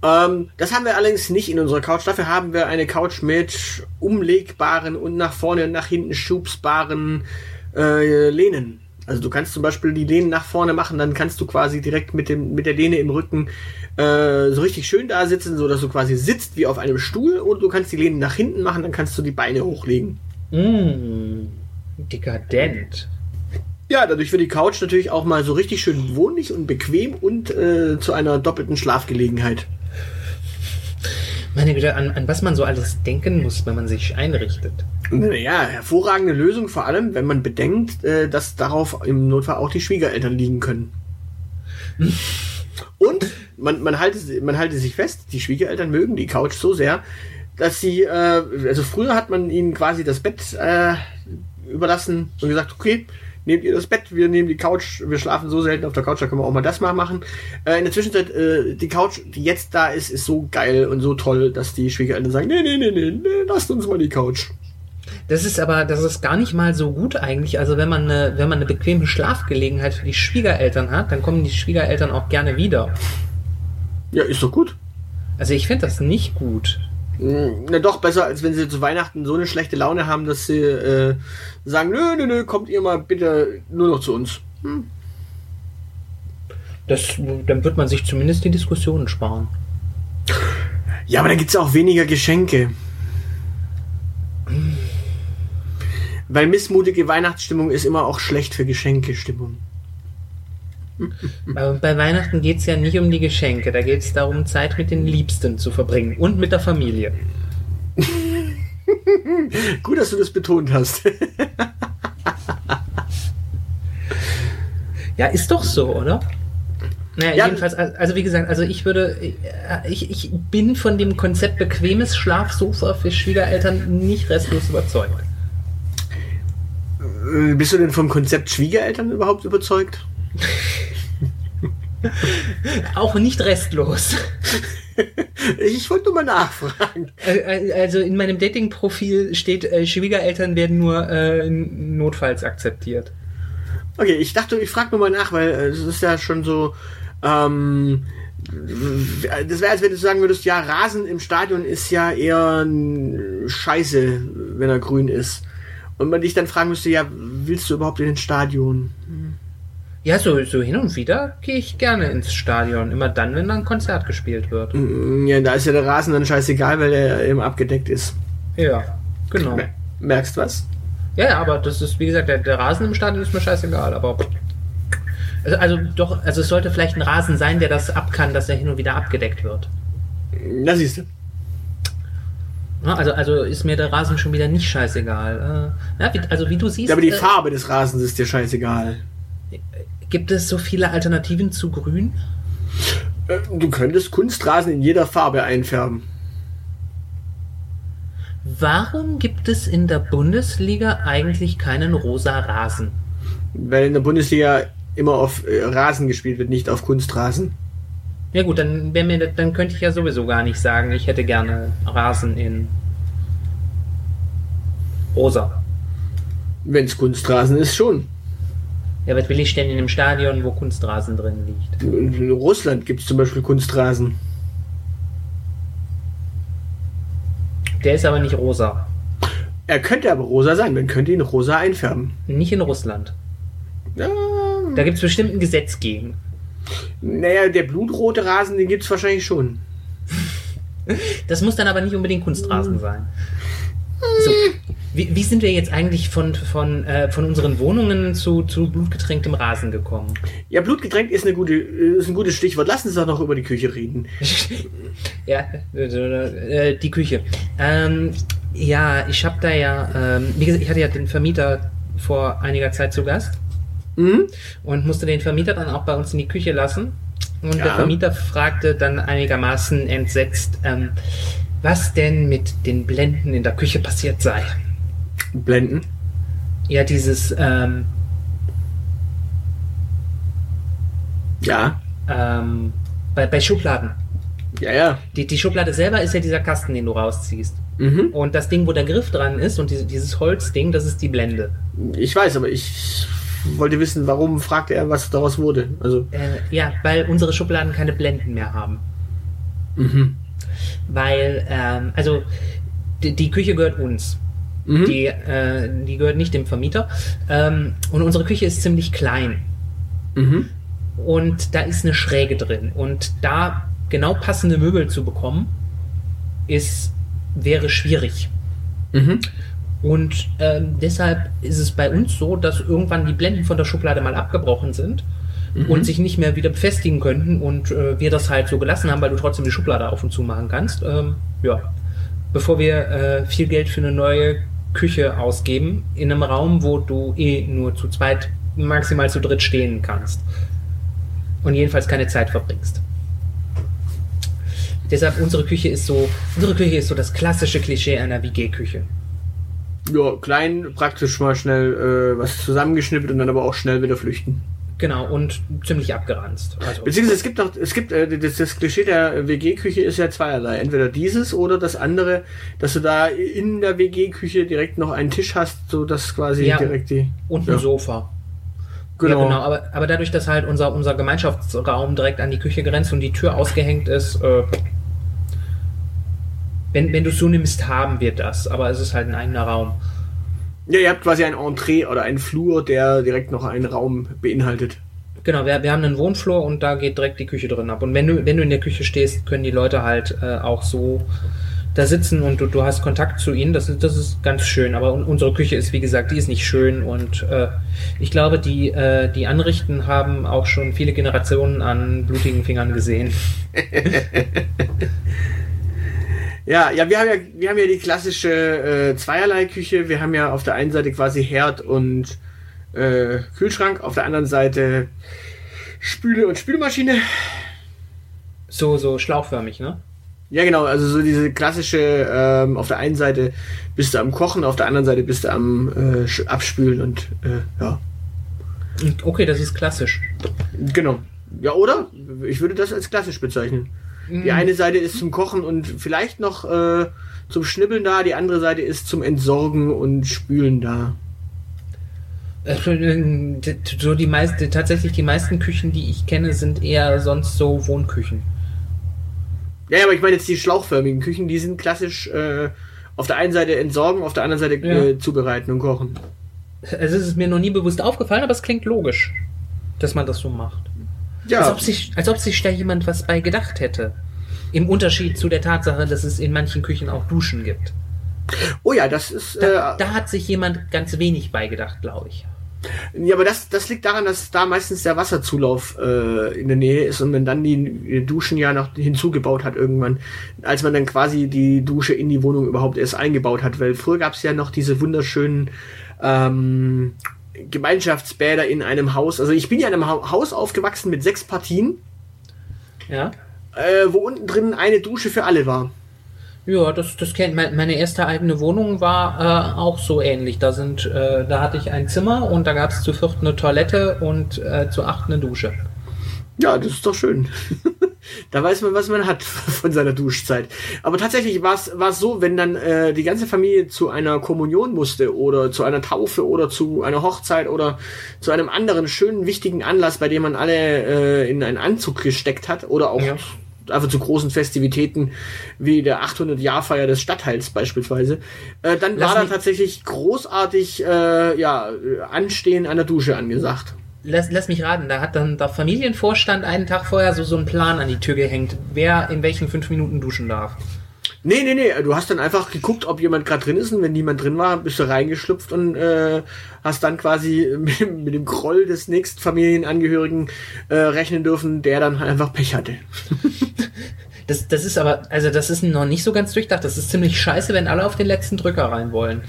Ähm, das haben wir allerdings nicht in unserer Couch. Dafür haben wir eine Couch mit umlegbaren und nach vorne und nach hinten schubsbaren äh, Lehnen. Also du kannst zum Beispiel die Lehnen nach vorne machen, dann kannst du quasi direkt mit, dem, mit der Lehne im Rücken äh, so richtig schön da sitzen, so dass du quasi sitzt wie auf einem Stuhl und du kannst die Lehnen nach hinten machen, dann kannst du die Beine hochlegen. Mmh, dekadent. Ja, dadurch wird die Couch natürlich auch mal so richtig schön wohnlich und bequem und äh, zu einer doppelten Schlafgelegenheit. Meine Güte, an, an was man so alles denken muss, wenn man sich einrichtet. Naja, hervorragende Lösung, vor allem, wenn man bedenkt, äh, dass darauf im Notfall auch die Schwiegereltern liegen können. (laughs) Und man, man, halte, man halte sich fest, die Schwiegereltern mögen die Couch so sehr, dass sie, äh, also früher hat man ihnen quasi das Bett äh, überlassen und gesagt, okay, nehmt ihr das Bett, wir nehmen die Couch, wir schlafen so selten auf der Couch, da können wir auch mal das mal machen. Äh, in der Zwischenzeit, äh, die Couch, die jetzt da ist, ist so geil und so toll, dass die Schwiegereltern sagen, nee, nee, nee, nee, nee lasst uns mal die Couch. Das ist aber, das ist gar nicht mal so gut eigentlich. Also wenn man eine, wenn man eine bequeme Schlafgelegenheit für die Schwiegereltern hat, dann kommen die Schwiegereltern auch gerne wieder. Ja, ist doch gut. Also ich finde das nicht gut. Hm, na doch, besser, als wenn sie zu Weihnachten so eine schlechte Laune haben, dass sie äh, sagen, nö, nö, nö, kommt ihr mal bitte nur noch zu uns. Hm. Das, dann wird man sich zumindest die Diskussionen sparen. Ja, aber dann gibt es auch weniger Geschenke. Weil missmutige Weihnachtsstimmung ist immer auch schlecht für Geschenkestimmung. (laughs) Bei Weihnachten geht es ja nicht um die Geschenke, da geht es darum, Zeit mit den Liebsten zu verbringen und mit der Familie. (laughs) Gut, dass du das betont hast. (laughs) ja, ist doch so, oder? Naja, ja, jedenfalls, also wie gesagt, also ich würde, ich, ich bin von dem Konzept bequemes Schlafsofa für Schwiegereltern nicht restlos überzeugt. Äh, bist du denn vom Konzept Schwiegereltern überhaupt überzeugt? (laughs) Auch nicht restlos. Ich wollte nur mal nachfragen. Äh, äh, also in meinem Dating-Profil steht, äh, Schwiegereltern werden nur äh, notfalls akzeptiert. Okay, ich dachte, ich frage nur mal nach, weil es ist ja schon so. Ähm, das wäre, als wenn du sagen würdest, ja, Rasen im Stadion ist ja eher scheiße, wenn er grün ist. Und man dich dann fragen müsste, ja, willst du überhaupt in den Stadion? Ja, so, so hin und wieder gehe ich gerne ins Stadion. Immer dann, wenn da ein Konzert gespielt wird. Mm, ja, da ist ja der Rasen dann scheißegal, weil er eben abgedeckt ist. Ja, genau. Merkst was? Ja, aber das ist, wie gesagt, der, der Rasen im Stadion ist mir scheißegal, aber. Also, also doch, also es sollte vielleicht ein Rasen sein, der das ab kann, dass er hin und wieder abgedeckt wird. Na siehst du. Also, also ist mir der Rasen schon wieder nicht scheißegal. Äh, ja, also wie du siehst. Ja, aber die äh, Farbe des Rasens ist dir scheißegal. Gibt es so viele Alternativen zu Grün? Äh, du könntest Kunstrasen in jeder Farbe einfärben. Warum gibt es in der Bundesliga eigentlich keinen rosa Rasen? Weil in der Bundesliga immer auf Rasen gespielt wird, nicht auf Kunstrasen. Ja gut, dann, mir, dann könnte ich ja sowieso gar nicht sagen, ich hätte gerne Rasen in rosa. Wenn es Kunstrasen ist, schon. Ja, was will ich denn in einem Stadion, wo Kunstrasen drin liegt? In Russland gibt es zum Beispiel Kunstrasen. Der ist aber nicht rosa. Er könnte aber rosa sein, man könnte ihn rosa einfärben. Nicht in Russland. Ja. Da gibt es bestimmt ein Gesetz gegen. Naja, der blutrote Rasen, den gibt es wahrscheinlich schon. Das muss dann aber nicht unbedingt Kunstrasen sein. So, wie, wie, sind wir jetzt eigentlich von, von, äh, von unseren Wohnungen zu, zu blutgetränktem Rasen gekommen? Ja, blutgetränkt ist, eine gute, ist ein gutes Stichwort. Lass uns doch noch über die Küche reden. (laughs) ja, äh, die Küche. Ähm, Ja, ich habe da ja, ähm, wie gesagt, ich hatte ja den Vermieter vor einiger Zeit zu Gast Mhm. und musste den Vermieter dann auch bei uns in die Küche lassen. Und Ja. der Vermieter fragte dann einigermaßen entsetzt, ähm, was denn mit den Blenden in der Küche passiert sei. Blenden. Ja, dieses, ähm, Ja. ähm, bei, bei Schubladen. Ja, ja. Die, die Schublade selber ist ja dieser Kasten, den du rausziehst. Mhm. Und das Ding, wo der Griff dran ist und diese, dieses Holzding, das ist die Blende. Ich weiß, aber ich wollte wissen, warum fragte er, was daraus wurde. Also. Äh, ja, weil unsere Schubladen keine Blenden mehr haben. Mhm. Weil, ähm, also die, die Küche gehört uns. Mhm. Die, äh, die gehört nicht dem Vermieter. Ähm, und unsere Küche ist ziemlich klein. Mhm. Und da ist eine Schräge drin. Und da genau passende Möbel zu bekommen, ist, wäre schwierig. Mhm. Und ähm, deshalb ist es bei uns so, dass irgendwann die Blenden von der Schublade mal abgebrochen sind und sich nicht mehr wieder befestigen könnten und äh, wir das halt so gelassen haben, weil du trotzdem die Schublade auf und zu machen kannst. Ähm, ja, bevor wir äh, viel Geld für eine neue Küche ausgeben, in einem Raum, wo du eh nur zu zweit, maximal zu dritt stehen kannst und jedenfalls keine Zeit verbringst. Deshalb unsere Küche ist so, unsere Küche ist so das klassische Klischee einer WG-Küche. Ja, klein, praktisch mal schnell äh, was zusammengeschnippelt und dann aber auch schnell wieder flüchten. Genau, und ziemlich abgeranzt. Also, Beziehungsweise es gibt noch, es gibt, äh, das, das Klischee der WG-Küche ist ja zweierlei. Entweder dieses oder das andere, dass du da in der WG-Küche direkt noch einen Tisch hast, so dass quasi Ja. direkt die. und ein ja. Sofa. Genau. Ja, genau. Aber, aber dadurch, dass halt unser, unser Gemeinschaftsraum direkt an die Küche grenzt und die Tür ausgehängt ist, äh, wenn, wenn du es so nimmst, haben wir das. Aber es ist halt ein eigener Raum. Ja, ihr habt quasi ein Entree oder einen Flur, der direkt noch einen Raum beinhaltet. Genau, wir, wir haben einen Wohnflur und da geht direkt die Küche drin ab. Und wenn du, wenn du in der Küche stehst, können die Leute halt äh, auch so da sitzen und du, du hast Kontakt zu ihnen. Das ist, das ist ganz schön. Aber un unsere Küche ist, wie gesagt, die ist nicht schön. Und äh, ich glaube, die, äh, die Anrichten haben auch schon viele Generationen an blutigen Fingern gesehen. (laughs) (laughs) Ja, ja, wir haben ja, wir haben ja die klassische äh, Zweierlei-Küche. Wir haben ja auf der einen Seite quasi Herd und äh, Kühlschrank, auf der anderen Seite Spüle und Spülmaschine. So, so schlauchförmig, ne? Ja, genau, also so diese klassische, ähm, auf der einen Seite bist du am Kochen, auf der anderen Seite bist du am äh, Abspülen und äh, ja, Okay, das ist klassisch. genau. Ja, oder? Ich würde das als klassisch bezeichnen. Die eine Seite ist zum Kochen und vielleicht noch äh, zum Schnibbeln da, die andere Seite ist zum Entsorgen und Spülen da. Äh, So die meisten, tatsächlich die meisten Küchen, die ich kenne, sind eher sonst so Wohnküchen. Ja, ja, aber ich meine jetzt die schlauchförmigen Küchen, die sind klassisch äh, auf der einen Seite entsorgen, auf der anderen Seite Ja. äh, zubereiten und kochen. Also es ist mir noch nie bewusst aufgefallen, aber es klingt logisch, dass man das so macht. Als, Ja, ob sich, als ob sich da jemand was bei gedacht hätte. Im Unterschied zu der Tatsache, dass es in manchen Küchen auch Duschen gibt. oh ja, das ist. Da, Äh, da hat sich jemand ganz wenig bei gedacht, glaube ich. Ja, aber das, das liegt daran, dass da meistens der Wasserzulauf äh, in der Nähe ist und man dann die Duschen ja noch hinzugebaut hat irgendwann, als man dann quasi die Dusche in die Wohnung überhaupt erst eingebaut hat, weil früher gab es ja noch diese wunderschönen ähm, Gemeinschaftsbäder in einem Haus. Also ich bin ja in einem ha Haus aufgewachsen mit sechs Partien, Ja? äh, wo unten drin eine Dusche für alle war. Ja, das, das kennt mein- meine erste eigene Wohnung war äh, auch so ähnlich. Da sind, äh, da hatte ich ein Zimmer und da gab es zu viert eine Toilette und äh, zu acht eine Dusche. Ja, das ist doch schön. (laughs) da weiß man, was man hat (laughs) von seiner Duschzeit. Aber tatsächlich war es war es so, wenn dann äh, die ganze Familie zu einer Kommunion musste oder zu einer Taufe oder zu einer Hochzeit oder zu einem anderen schönen, wichtigen Anlass, bei dem man alle äh, in einen Anzug gesteckt hat oder auch Ja. einfach zu großen Festivitäten wie der 800-Jahr-Feier des Stadtteils beispielsweise, äh, dann Lass war da tatsächlich großartig äh, ja, Anstehen an der Dusche angesagt. Lass, lass mich raten, da hat dann der Familienvorstand einen Tag vorher so, so einen Plan an die Tür gehängt, wer in welchen fünf Minuten duschen darf. Nee, nee, nee, du hast dann einfach geguckt, ob jemand gerade drin ist und wenn niemand drin war, bist du reingeschlüpft und äh, hast dann quasi (laughs) mit, dem- mit dem Groll des nächsten Familienangehörigen äh, rechnen dürfen, der dann halt einfach Pech hatte. (laughs) Das, das ist aber, also das ist noch nicht so ganz durchdacht. Das ist ziemlich scheiße, wenn alle auf den letzten Drücker rein wollen.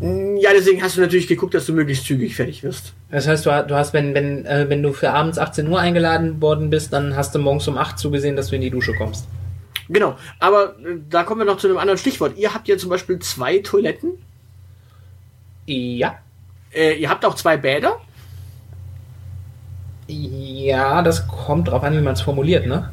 Ja, deswegen hast du natürlich geguckt, dass du möglichst zügig fertig wirst. Das heißt, du, du hast, wenn, wenn, äh, wenn du für abends 18 Uhr eingeladen worden bist, dann hast du morgens um 8 zugesehen, dass du in die Dusche kommst. Genau, aber äh, da kommen wir noch zu einem anderen Stichwort. Ihr habt ja zum Beispiel zwei Toiletten. Ja. Äh, ihr habt auch zwei Bäder. Ja, das kommt drauf an, wie man es formuliert, ne?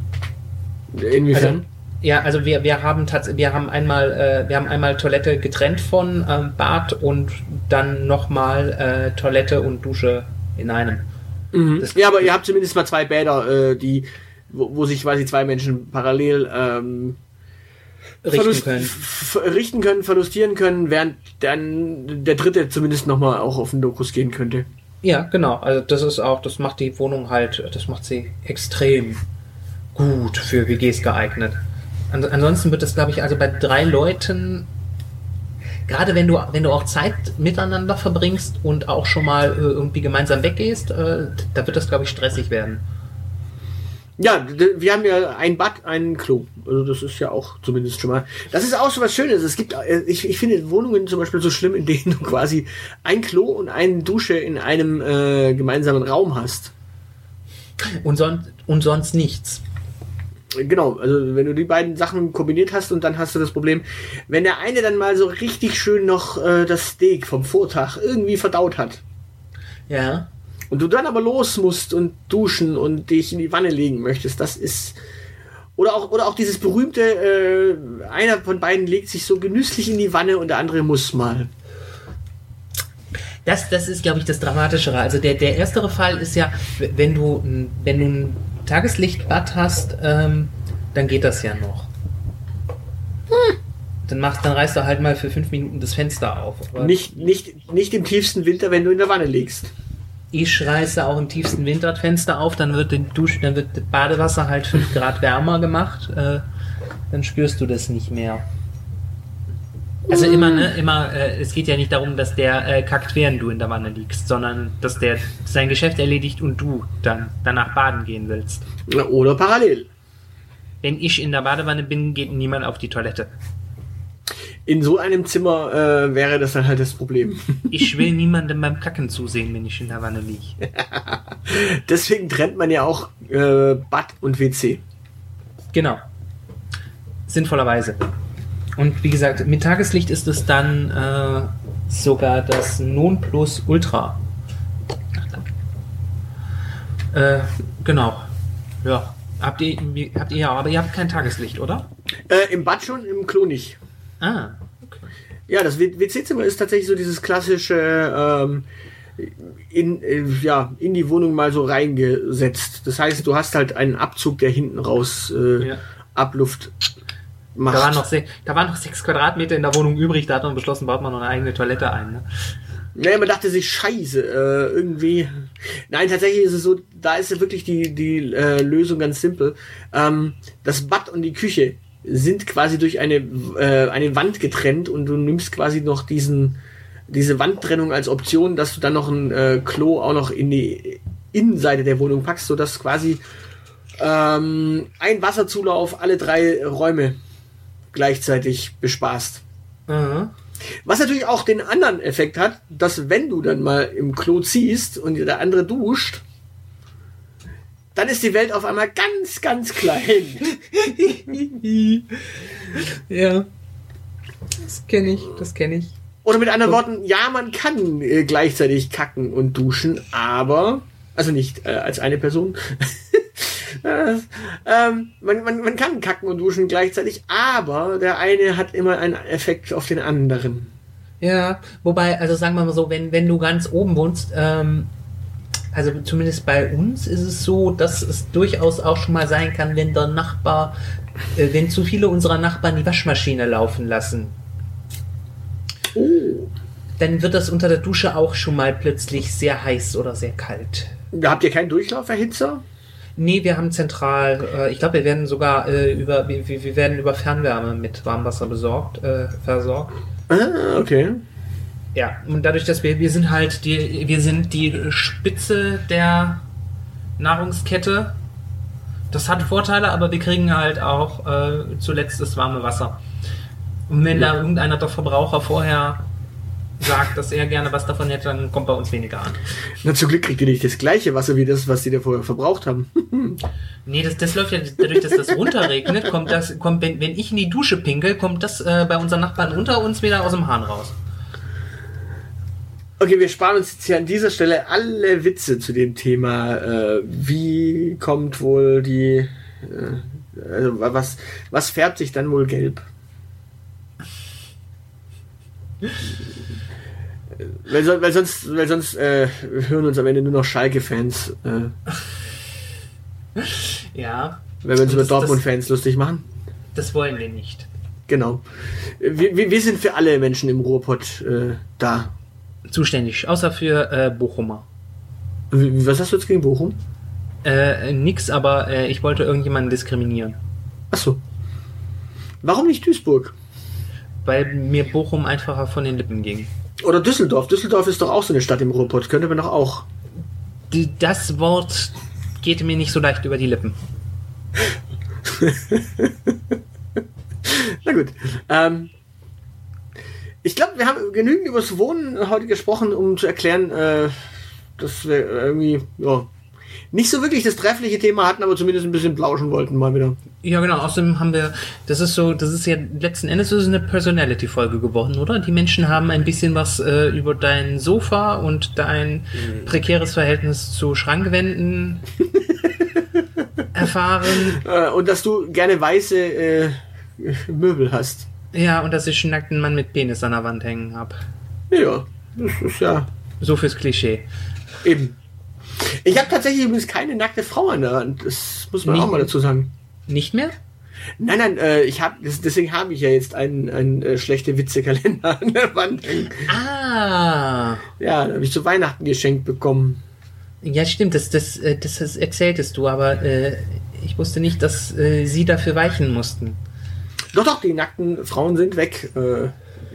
Inwiefern? Also, ja, also wir, wir haben tatsächlich, wir haben einmal, äh, wir haben einmal Toilette getrennt von ähm, Bad und dann nochmal äh, Toilette und Dusche in einem. Mhm. ja, aber ihr habt zumindest mal zwei Bäder, äh, die, wo, wo, sich quasi zwei Menschen parallel ähm, richten, können. richten können, verlustieren können, während dann der dritte zumindest nochmal auch auf den Dokus gehen könnte. Ja, genau. Also das ist auch, das macht die Wohnung halt, das macht sie extrem gut für WGs geeignet. ansonsten wird es, glaube ich, also bei drei Leuten, gerade wenn du, wenn du auch Zeit miteinander verbringst und auch schon mal äh, irgendwie gemeinsam weggehst, äh, da wird das, glaube ich, stressig werden. Ja, wir haben ja ein Bad, ein Klo. Also das ist ja auch zumindest schon mal. Das ist auch so was Schönes. Es gibt, äh, ich, ich finde Wohnungen zum Beispiel so schlimm, in denen du quasi ein Klo und eine Dusche in einem äh, gemeinsamen Raum hast. Und, son und sonst nichts. Genau, also wenn du die beiden Sachen kombiniert hast und dann hast du das Problem, wenn der eine dann mal so richtig schön noch äh, das Steak vom Vortag irgendwie verdaut hat. Ja. Und du dann aber los musst und duschen und dich in die Wanne legen möchtest, das ist. Oder auch, oder auch dieses berühmte, äh, einer von beiden legt sich so genüsslich in die Wanne und der andere muss mal. Das, das ist, glaube ich, das Dramatischere. Also der, der erstere Fall ist ja, wenn du, wenn du Tageslichtbad hast, ähm, dann geht das ja noch. Hm. Dann, machst, dann reißt du halt mal für fünf Minuten das Fenster auf. nicht, nicht, nicht im tiefsten Winter, wenn du in der Wanne liegst. Ich reiße auch im tiefsten Winter das Fenster auf, dann wird, den Dusch, dann wird das Badewasser halt 5 Grad wärmer gemacht. Äh, dann spürst du das nicht mehr. Also immer, ne, immer, äh, es geht ja nicht darum, dass der äh, kackt, während du in der Wanne liegst, sondern dass der sein Geschäft erledigt und du dann danach baden gehen willst. Oder parallel. Wenn ich in der Badewanne bin, geht niemand auf die Toilette. In so einem Zimmer äh, wäre das dann halt das Problem. (laughs) Ich will niemandem beim Kacken zusehen, wenn ich in der Wanne liege. (laughs) Deswegen trennt man ja auch äh, Bad und WC. Genau. Sinnvollerweise. Und wie gesagt, mit Tageslicht ist es dann äh, sogar das Nonplus Ultra. Äh, genau. Ja. Habt ihr, habt ihr ja, aber ihr habt kein Tageslicht, oder? Äh, Im Bad schon, im Klo nicht. Ah, okay. Ja, das WC-Zimmer ist tatsächlich so dieses klassische ähm, in, äh, ja, in die Wohnung mal so reingesetzt. Das heißt, du hast halt einen Abzug, der hinten raus äh, ja. Abluft macht. Da waren, noch da waren noch sechs Quadratmeter in der Wohnung übrig, da hat man beschlossen, baut man noch eine eigene Toilette ein. Ne? Naja, man dachte sich, scheiße, äh, irgendwie. Nein, tatsächlich ist es so, da ist ja wirklich die, die äh, Lösung ganz simpel. Ähm, das Bad und die Küche sind quasi durch eine, äh, eine Wand getrennt und du nimmst quasi noch diesen, diese Wandtrennung als Option, dass du dann noch ein äh, Klo auch noch in die Innenseite der Wohnung packst, sodass quasi ähm, ein Wasserzulauf alle drei Räume gleichzeitig bespaßt. Mhm. Was natürlich auch den anderen Effekt hat, dass wenn du dann mal im Klo ziehst und der andere duscht, dann ist die Welt auf einmal ganz, ganz klein. (laughs) ja. Das kenne ich, das kenne ich. Oder mit anderen Worten, ja, man kann äh, gleichzeitig kacken und duschen, aber, also nicht äh, als eine Person, ähm, man, man, man kann kacken und duschen gleichzeitig, aber der eine hat immer einen Effekt auf den anderen. Ja, wobei, also sagen wir mal so, wenn, wenn du ganz oben wohnst, ähm, also zumindest bei uns ist es so, dass es durchaus auch schon mal sein kann, wenn der Nachbar, äh, wenn zu viele unserer Nachbarn die Waschmaschine laufen lassen. Oh. Dann wird das unter der Dusche auch schon mal plötzlich sehr heiß oder sehr kalt. Habt ihr keinen Durchlauferhitzer? Nee, wir haben zentral, äh, ich glaube, wir werden sogar äh, über, wir, wir werden über Fernwärme mit Warmwasser besorgt, äh, versorgt. Ah, okay. Ja, und dadurch, dass wir, wir sind halt die, wir sind die Spitze der Nahrungskette. Das hat Vorteile, aber wir kriegen halt auch äh, zuletzt das warme Wasser. Und wenn da irgendeiner der Verbraucher vorher sagt, dass er gerne was davon hätte, dann kommt bei uns weniger an. Na, zum Glück kriegt ihr nicht das gleiche Wasser wie das, was die da vorher verbraucht haben. (laughs) Nee, das, das läuft ja dadurch, dass das runterregnet, kommt das, kommt, wenn, wenn ich in die Dusche pinkel, kommt das äh, bei unseren Nachbarn unter uns wieder aus dem Hahn raus. Okay, wir sparen uns jetzt hier an dieser Stelle alle Witze zu dem Thema. Äh, wie kommt wohl die. Äh, also, was, was färbt sich dann wohl gelb? Weil, so- weil sonst, weil sonst äh, hören uns am Ende nur noch Schalke-Fans, äh, Ja, wenn wir uns über Dortmund-Fans lustig machen. das wollen wir nicht. Genau. Wir, wir, wir sind für alle Menschen im Ruhrpott äh, da. Zuständig, außer für äh, Bochumer. Was hast du jetzt gegen Bochum? Äh, nix, aber äh, ich wollte irgendjemanden diskriminieren. Achso. Warum nicht Duisburg? Weil mir Bochum einfacher von den Lippen ging. Oder Düsseldorf. Düsseldorf ist doch auch so eine Stadt im Ruhrpott. Könnte man doch auch. Die, das Wort geht mir nicht so leicht über die Lippen. (laughs) Na gut. Ähm, ich glaube, wir haben genügend über das Wohnen heute gesprochen, um zu erklären, äh, dass wir irgendwie ja, nicht so wirklich das treffliche Thema hatten, aber zumindest ein bisschen plauschen wollten mal wieder. Ja, genau. Außerdem haben wir, das ist so, das ist ja letzten Endes ist eine Personality-Folge geworden, oder? Die Menschen haben ein bisschen was äh, über dein Sofa und dein prekäres Verhältnis zu Schrankwänden (laughs) erfahren. Äh, und dass du gerne weiße äh, Möbel hast. Ja, und dass ich einen nackten Mann mit Penis an der Wand hängen habe. Ja, das ist ja So fürs Klischee. eben. Ich habe tatsächlich übrigens keine nackte Frau an der Hand. Das muss man Nicht? auch mal dazu sagen. Nicht mehr? Nein, nein, äh, ich habe deswegen habe ich ja jetzt einen, einen äh, schlechte Witze-Kalender (laughs) an der Wand. Ah. Ja, da habe ich zu Weihnachten geschenkt bekommen. Ja, stimmt, das, das, äh, das, das erzähltest du, aber äh, ich wusste nicht, dass äh, sie dafür weichen mussten. Doch, doch, die nackten Frauen sind weg. Äh,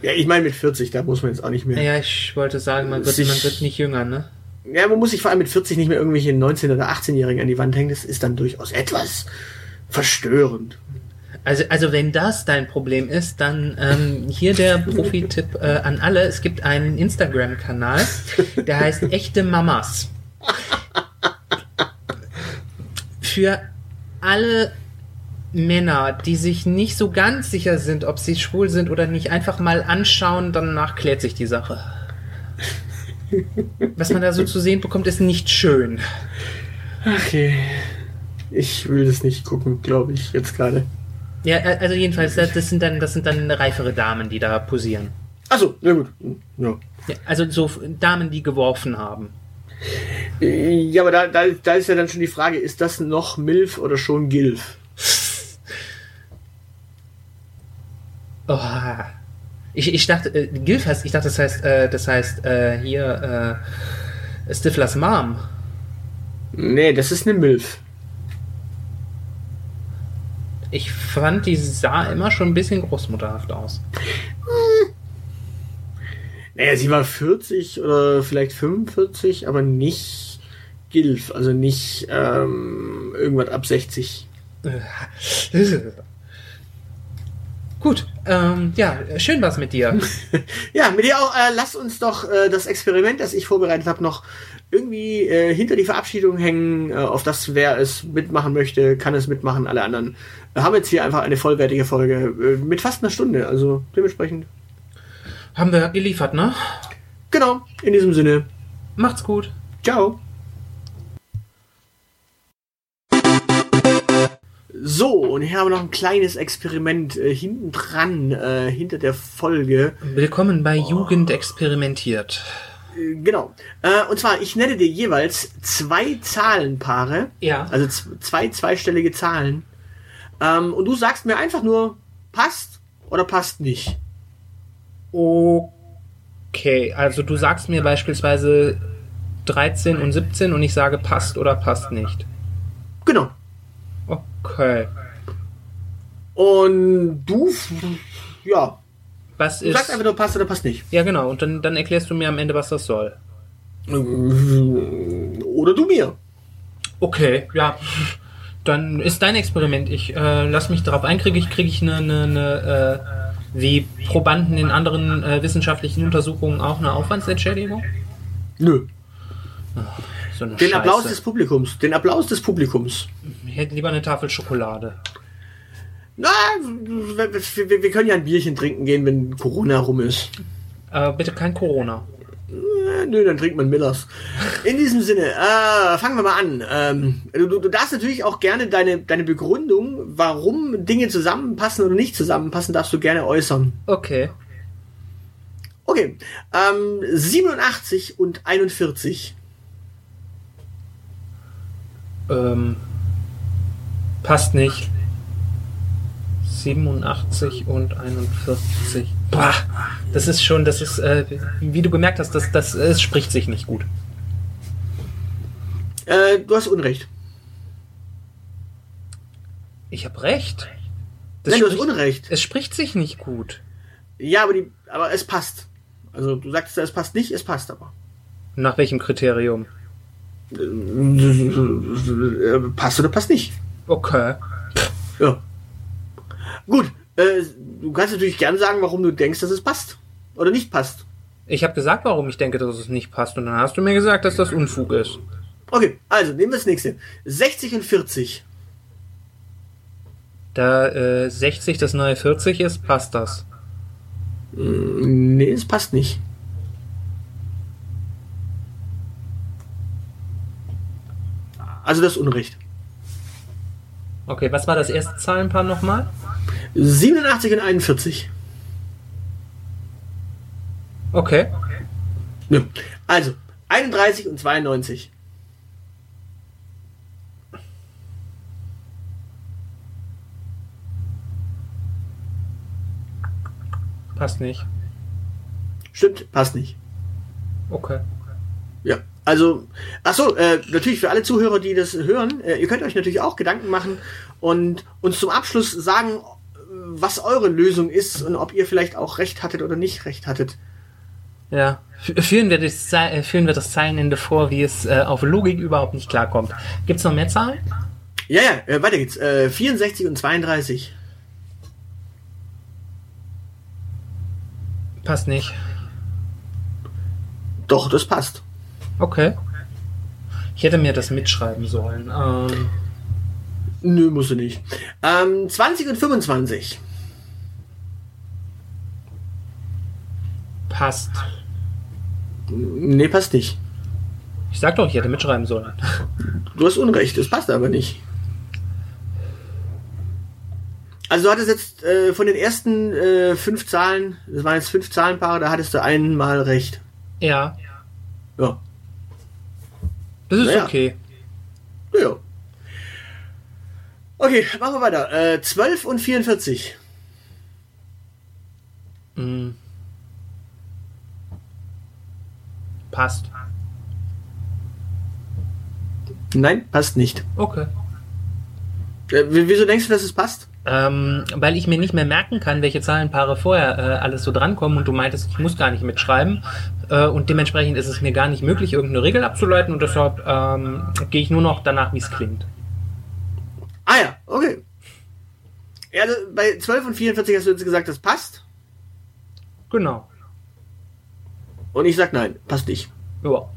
ja, ich meine mit 40, da muss man jetzt auch nicht mehr. Ja, ich wollte sagen, man wird, man wird nicht jünger, ne? Ja, man muss sich vor allem mit 40 nicht mehr irgendwelche 19- oder 18-Jährigen an die Wand hängen. Das ist dann durchaus etwas verstörend. Also, also wenn das dein Problem ist, dann ähm, hier der (laughs) Profi-Tipp äh, an alle. Es gibt einen Instagram-Kanal, der heißt Echte Mamas. Für alle Männer, die sich nicht so ganz sicher sind, ob sie schwul sind oder nicht, einfach mal anschauen, danach klärt sich die Sache. Was man da so zu sehen bekommt, ist nicht schön. Okay. Ich will das nicht gucken, glaube ich, jetzt gerade. Ja, äh, also jedenfalls, das sind dann, das sind dann reifere Damen, die da posieren. Achso, na gut. Ja. Ja, also so Damen, die geworfen haben. Ja, aber da, da, da ist ja dann schon die Frage, ist das noch Milf oder schon Gilf? Oh. Ich, ich dachte, äh, Gilf heißt, ich dachte, das heißt, äh, das heißt äh, hier äh, Stiflers Mom. Nee, das ist eine Milf. Ich fand, die sah immer schon ein bisschen großmutterhaft aus. Naja, sie war 40 oder vielleicht 45, aber nicht Gilf, also nicht ähm, irgendwas ab 60. (laughs) Gut, ähm, ja, schön was mit dir. (laughs) Ja, mit dir auch, äh, lass uns doch äh, das Experiment, das ich vorbereitet habe, noch irgendwie äh, hinter die Verabschiedung hängen, äh, auf das, wer es mitmachen möchte, kann es mitmachen, alle anderen. Wir haben jetzt hier einfach eine vollwertige Folge äh, mit fast einer Stunde, also dementsprechend. Haben wir geliefert, ne? Genau, in diesem Sinne, Macht's gut. ciao. So, und hier haben wir noch ein kleines Experiment äh, hinten dran, äh, hinter der Folge. Willkommen bei Jugend experimentiert. Äh, Genau. Äh, und zwar, ich nenne dir jeweils zwei Zahlenpaare. Ja. Also zwei zweistellige Zahlen. Ähm, und du sagst mir einfach nur, passt oder passt nicht. Okay, also du sagst mir beispielsweise 13 und 17 und ich sage passt oder passt nicht. Genau. Okay. Und du, ja, Was du sagst ist. einfach nur, passt oder passt nicht. Ja, genau, und dann, dann erklärst du mir am Ende, was das soll. Oder du mir. Okay, ja. Dann ist dein Experiment. Ich äh, lass mich darauf ein. Kriege ich, krieg ich eine, eine, eine äh, wie Probanden in anderen äh, wissenschaftlichen Untersuchungen auch eine Aufwandsentschädigung? Nö. So Den Scheiße. Applaus des Publikums. Den Applaus des Publikums. Ich hätte lieber eine Tafel Schokolade. Na, wir, wir, wir können ja ein Bierchen trinken gehen, wenn Corona rum ist. Äh, bitte kein Corona. Äh, nö, dann trinkt man Millers. In diesem Sinne, äh, fangen wir mal an. Ähm, du, du, du darfst natürlich auch gerne deine, deine Begründung, warum Dinge zusammenpassen oder nicht zusammenpassen, darfst du gerne äußern. Okay. Okay, ähm, 87 und 41. Ähm, passt nicht. 87 und 41. Boah, das ist schon, das ist, äh, wie du gemerkt hast, das, das, es spricht sich nicht gut. Äh, du hast Unrecht. Ich habe recht. Das Nein, du hast spricht, Unrecht. es spricht sich nicht gut. Ja, aber, die, aber es passt. Also du sagst, es passt nicht, es passt aber. Nach welchem Kriterium? Äh, passt oder passt nicht. Okay. Ja. Gut, äh, du kannst natürlich gern sagen, warum du denkst, dass es passt. Oder nicht passt. Ich habe gesagt, warum ich denke, dass es nicht passt. Und dann hast du mir gesagt, dass das Unfug ist. Okay, also nehmen wir das nächste. 60 und 40. Da äh, 60 das neue 40 ist, passt das. Nee, es passt nicht. Also das ist Unrecht. Okay, was war das erste Zahlenpaar nochmal? 87 und 41. Okay. Nö. Also, 31 und 92. Passt nicht. Stimmt, passt nicht. Okay. Also, ach so, äh, natürlich für alle Zuhörer, die das hören, äh, ihr könnt euch natürlich auch Gedanken machen und uns zum Abschluss sagen, was eure Lösung ist und ob ihr vielleicht auch recht hattet oder nicht recht hattet. Ja. Führen wir, das, äh, führen wir das Zeilenende vor, wie es äh, auf Logik überhaupt nicht klarkommt. Gibt es noch mehr Zahlen? Ja, ja, äh, weiter geht's. Äh, 64 und 32. Passt nicht. Doch, das passt. Okay. Ich hätte mir das mitschreiben sollen. Ähm, Nö, musst du nicht. Ähm, 20 und 25. passt. Nee, passt nicht. Ich sag doch, ich hätte mitschreiben sollen. (laughs) Du hast Unrecht, das passt aber nicht. Also du hattest jetzt äh, von den ersten äh, fünf Zahlen, das waren jetzt fünf Zahlenpaare, da hattest du einmal recht. Ja, Ja. Das ist Naja. okay. Ja. Okay, machen wir weiter. Äh, 12 und 44. Mm. Passt. Nein, passt nicht. Okay. Äh, wieso denkst du, dass es passt? Ähm, weil ich mir nicht mehr merken kann, welche Zahlenpaare vorher äh, alles so drankommen und du meintest, ich muss gar nicht mitschreiben äh, und dementsprechend ist es mir gar nicht möglich, irgendeine Regel abzuleiten und deshalb ähm, gehe ich nur noch danach, wie es klingt. Ah ja, okay. Ja, bei 12 und 44 hast du jetzt gesagt, das passt. Genau. Und ich sag nein, passt nicht. Ja.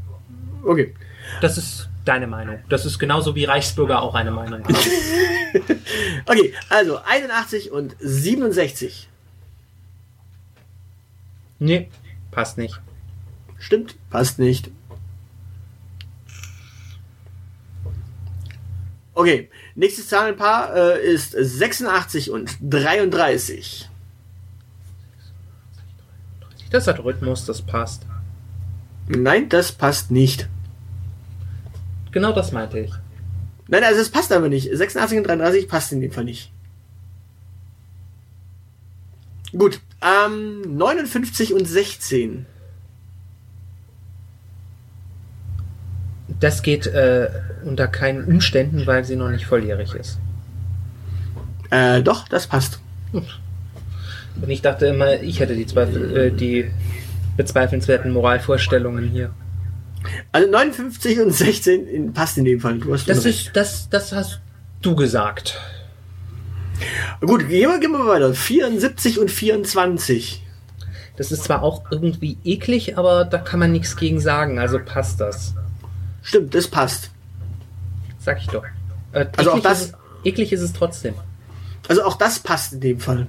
Okay. Das ist deine Meinung. Das ist genauso wie Reichsbürger auch eine Meinung haben. (laughs) Okay, also 81 und 67. nee, passt nicht. Stimmt, passt nicht. Okay, nächstes Zahlenpaar äh, ist 86 und 33. Das hat Rhythmus, das passt. Nein, das passt nicht. Genau das meinte ich. Nein, also es passt aber nicht. 86 und 33 passt in dem Fall nicht. Gut, ähm, 59 und 16. Das geht äh, unter keinen Umständen, weil sie noch nicht volljährig ist. Äh, doch, das passt. Und ich dachte immer, ich hätte die, Zweifel, äh, die bezweifelnswerten Moralvorstellungen hier. Also 59 und 16 in, passt in dem Fall. Du hast Das ist, das, das hast du gesagt. Gut, gehen wir, gehen wir weiter. 74 und 24. Das ist zwar auch irgendwie eklig, aber da kann man nichts gegen sagen, also passt das. Stimmt, das passt. Sag ich doch. Äh, Also auch das- Ist es, eklig ist es trotzdem. Also auch das passt in dem Fall.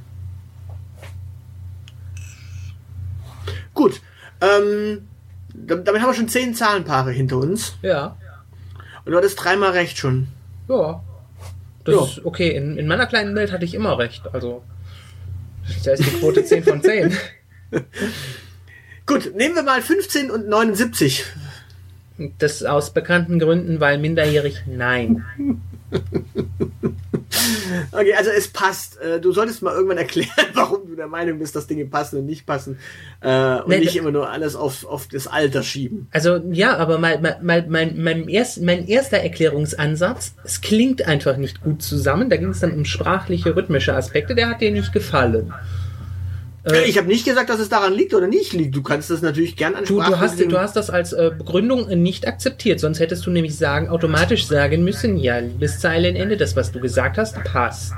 Gut. Ähm, damit haben wir schon zehn Zahlenpaare hinter uns. Ja. Und du hattest dreimal recht schon. Ja. Das Ja. ist okay. In, in meiner kleinen Welt hatte ich immer recht. Also, da ist die Quote 10 von 10. (laughs) Gut, nehmen wir mal 15 und 79. Das aus bekannten Gründen, weil minderjährig nein. (laughs) Okay, also es passt. Äh, Du solltest mal irgendwann erklären, (laughs) warum du der Meinung bist, dass Dinge passen und nicht passen. Äh, und Nee, nicht immer nur alles auf, auf das Alter schieben. Also ja, aber mein, mein, mein, mein, erst, mein erster Erklärungsansatz, es klingt einfach nicht gut zusammen. Da ging es dann um sprachliche, rhythmische Aspekte, der hat dir nicht gefallen. Äh, Ich habe nicht gesagt, dass es daran liegt oder nicht liegt. Du kannst das natürlich gern an Du, du, hast, du hast das als äh, Begründung nicht akzeptiert, sonst hättest du nämlich sagen, automatisch sagen müssen, ja, liebes Zeilenende, das, was du gesagt hast, passt.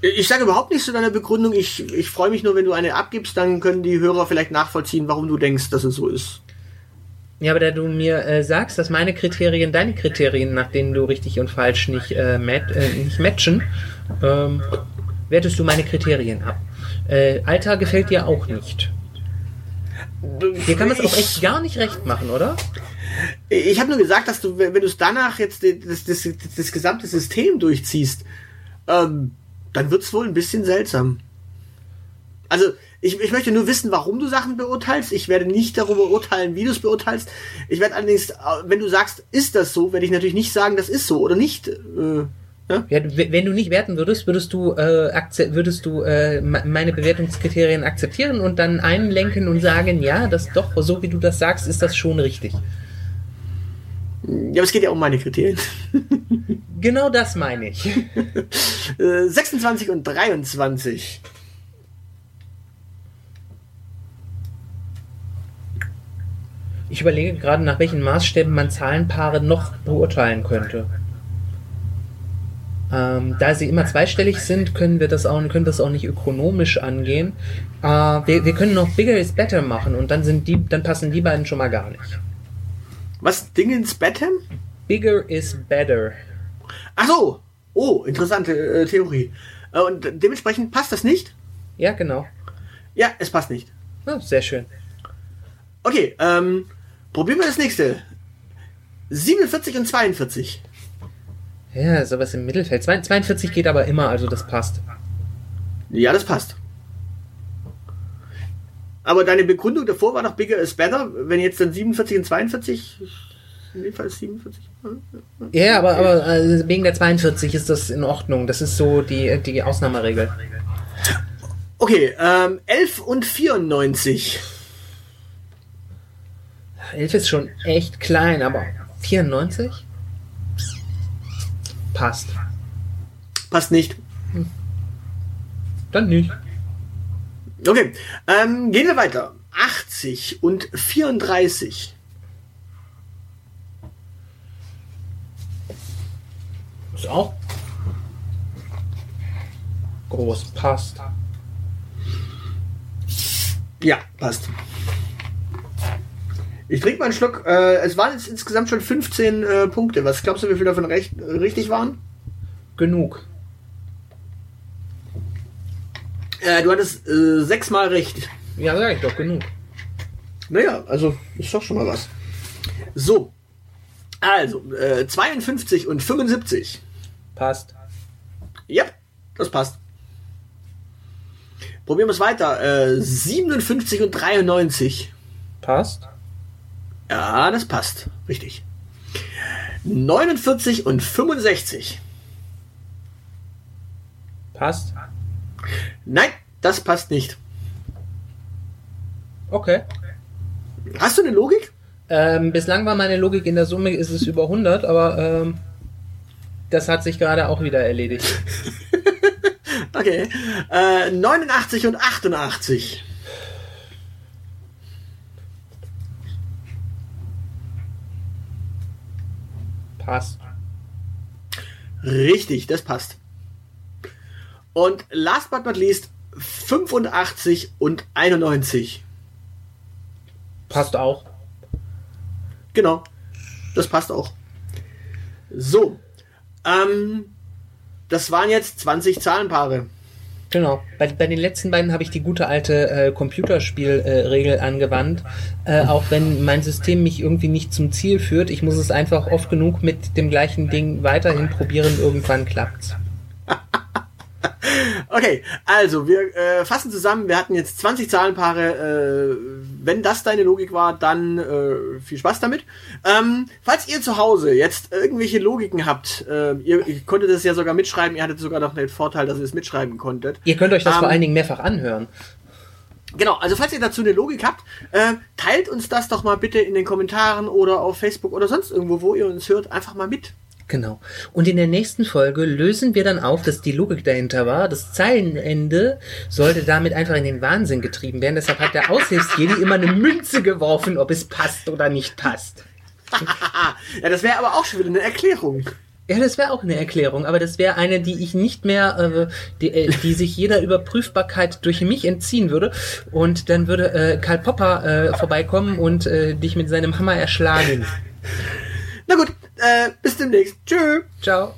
Ich sage überhaupt nichts zu deiner Begründung. Ich, ich freue mich nur, wenn du eine abgibst, dann können die Hörer vielleicht nachvollziehen, warum du denkst, dass es so ist. Ja, aber da du mir äh, sagst, dass meine Kriterien deine Kriterien, nach denen du richtig und falsch nicht, äh, mat äh, nicht matchen, ähm, wertest du meine Kriterien ab. Äh, Alter gefällt dir auch nicht. Hier kann man es auch echt gar nicht recht machen, oder? Ich, habe nur gesagt, dass du, wenn, wenn du es danach jetzt das, das, das, das gesamte System durchziehst, ähm, dann wird es wohl ein bisschen seltsam. Also, ich, ich möchte nur wissen, warum du Sachen beurteilst. Ich werde nicht darüber urteilen, wie du es beurteilst. Ich werde allerdings, äh, wenn du sagst, ist das so, werde ich natürlich nicht sagen, das ist so oder nicht. Äh, ja? Ja, wenn du nicht werten würdest, würdest du, äh, würdest du äh, me- meine Bewertungskriterien akzeptieren und dann einlenken und sagen, ja, das doch, so wie du das sagst, ist das schon richtig. ja, aber es geht ja um meine Kriterien. (laughs) Genau das meine ich. (laughs) Äh, 26 und 23. Ich überlege gerade, nach welchen Maßstäben man Zahlenpaare noch beurteilen könnte. Ähm, da sie immer zweistellig sind, können wir das auch, können das auch nicht ökonomisch angehen. Äh, wir, wir können noch Bigger is Better machen und dann sind die, dann passen die beiden schon mal gar nicht. Was? Dingens Betham? Bigger is better. Ach so. Oh, interessante äh, Theorie. Äh, und dementsprechend passt das nicht? Ja, genau. Ja, es passt nicht. Ja, sehr schön. Okay, ähm, probieren wir das nächste. 47 und 42. Ja, sowas im Mittelfeld. Zwei- 42 geht aber immer, also das passt. Ja, das passt. Aber deine Begründung davor war doch bigger is better. Wenn jetzt dann 47 und 42, in dem Fall ist 47. Ja, aber, aber äh, wegen der 42 ist das in Ordnung. Das ist so die, die Ausnahmeregel. Okay, ähm, 11 und 94. 11 ist schon echt klein, aber 94? Passt. Passt nicht. Dann nicht. Okay, ähm, gehen wir weiter. 80 und 34. Ist auch groß. Passt. Ja, passt. Ich trinke mal einen Schluck. Äh, es waren jetzt insgesamt schon 15 äh, Punkte. Was glaubst du, wie viele davon recht, äh, richtig waren? Genug. Äh, du hattest äh, sechsmal recht. Ja, sag ich doch, genug. Naja, also ist doch schon mal was. So. Also, äh, 52 und 75. Passt. Ja, das passt. Probieren wir es weiter. Äh, 57 und 93. Passt. Ja, das passt. Richtig. 49 und 65. Passt. Nein, das passt nicht. Okay. Hast du eine Logik? Ähm, bislang war meine Logik in der Summe ist es über 100, aber ähm, das hat sich gerade auch wieder erledigt. (laughs) Okay. Äh, 89 und 88. Passt. Richtig, das passt. Und last but not least 85 und 91. Passt auch. Genau. Das passt auch. So. Ähm, das waren jetzt 20 Zahlenpaare. Genau. Bei, bei den letzten beiden habe ich die gute alte äh, Computerspielregel äh, angewandt. Äh, auch wenn mein System mich irgendwie nicht zum Ziel führt, ich muss es einfach oft genug mit dem gleichen Ding weiterhin probieren. Irgendwann klappt's. Okay, also wir äh, fassen zusammen. Wir hatten jetzt 20 Zahlenpaare. Äh, wenn das deine Logik war, dann äh, viel Spaß damit. Ähm, falls ihr zu Hause jetzt irgendwelche Logiken habt, äh, ihr, ihr konntet es ja sogar mitschreiben. Ihr hattet sogar noch den Vorteil, dass ihr es mitschreiben konntet. Ihr könnt euch das ähm, vor allen Dingen mehrfach anhören. Genau, also falls ihr dazu eine Logik habt, äh, teilt uns das doch mal bitte in den Kommentaren oder auf Facebook oder sonst irgendwo, wo ihr uns hört, einfach mal mit. Genau. Und in der nächsten Folge lösen wir dann auf, dass die Logik dahinter war. Das Zeilenende sollte damit einfach in den Wahnsinn getrieben werden. Deshalb hat der Aushilfsjedi immer eine Münze geworfen, ob es passt oder nicht passt. (laughs) ja, das wäre aber auch schon wieder eine Erklärung. Ja, das wäre auch eine Erklärung, aber das wäre eine, die ich nicht mehr, äh, die, äh, die sich jeder Überprüfbarkeit durch mich entziehen würde. Und dann würde äh, Karl Popper äh, vorbeikommen und äh, dich mit seinem Hammer erschlagen. Na gut, äh, bis demnächst. Tschö. Ciao.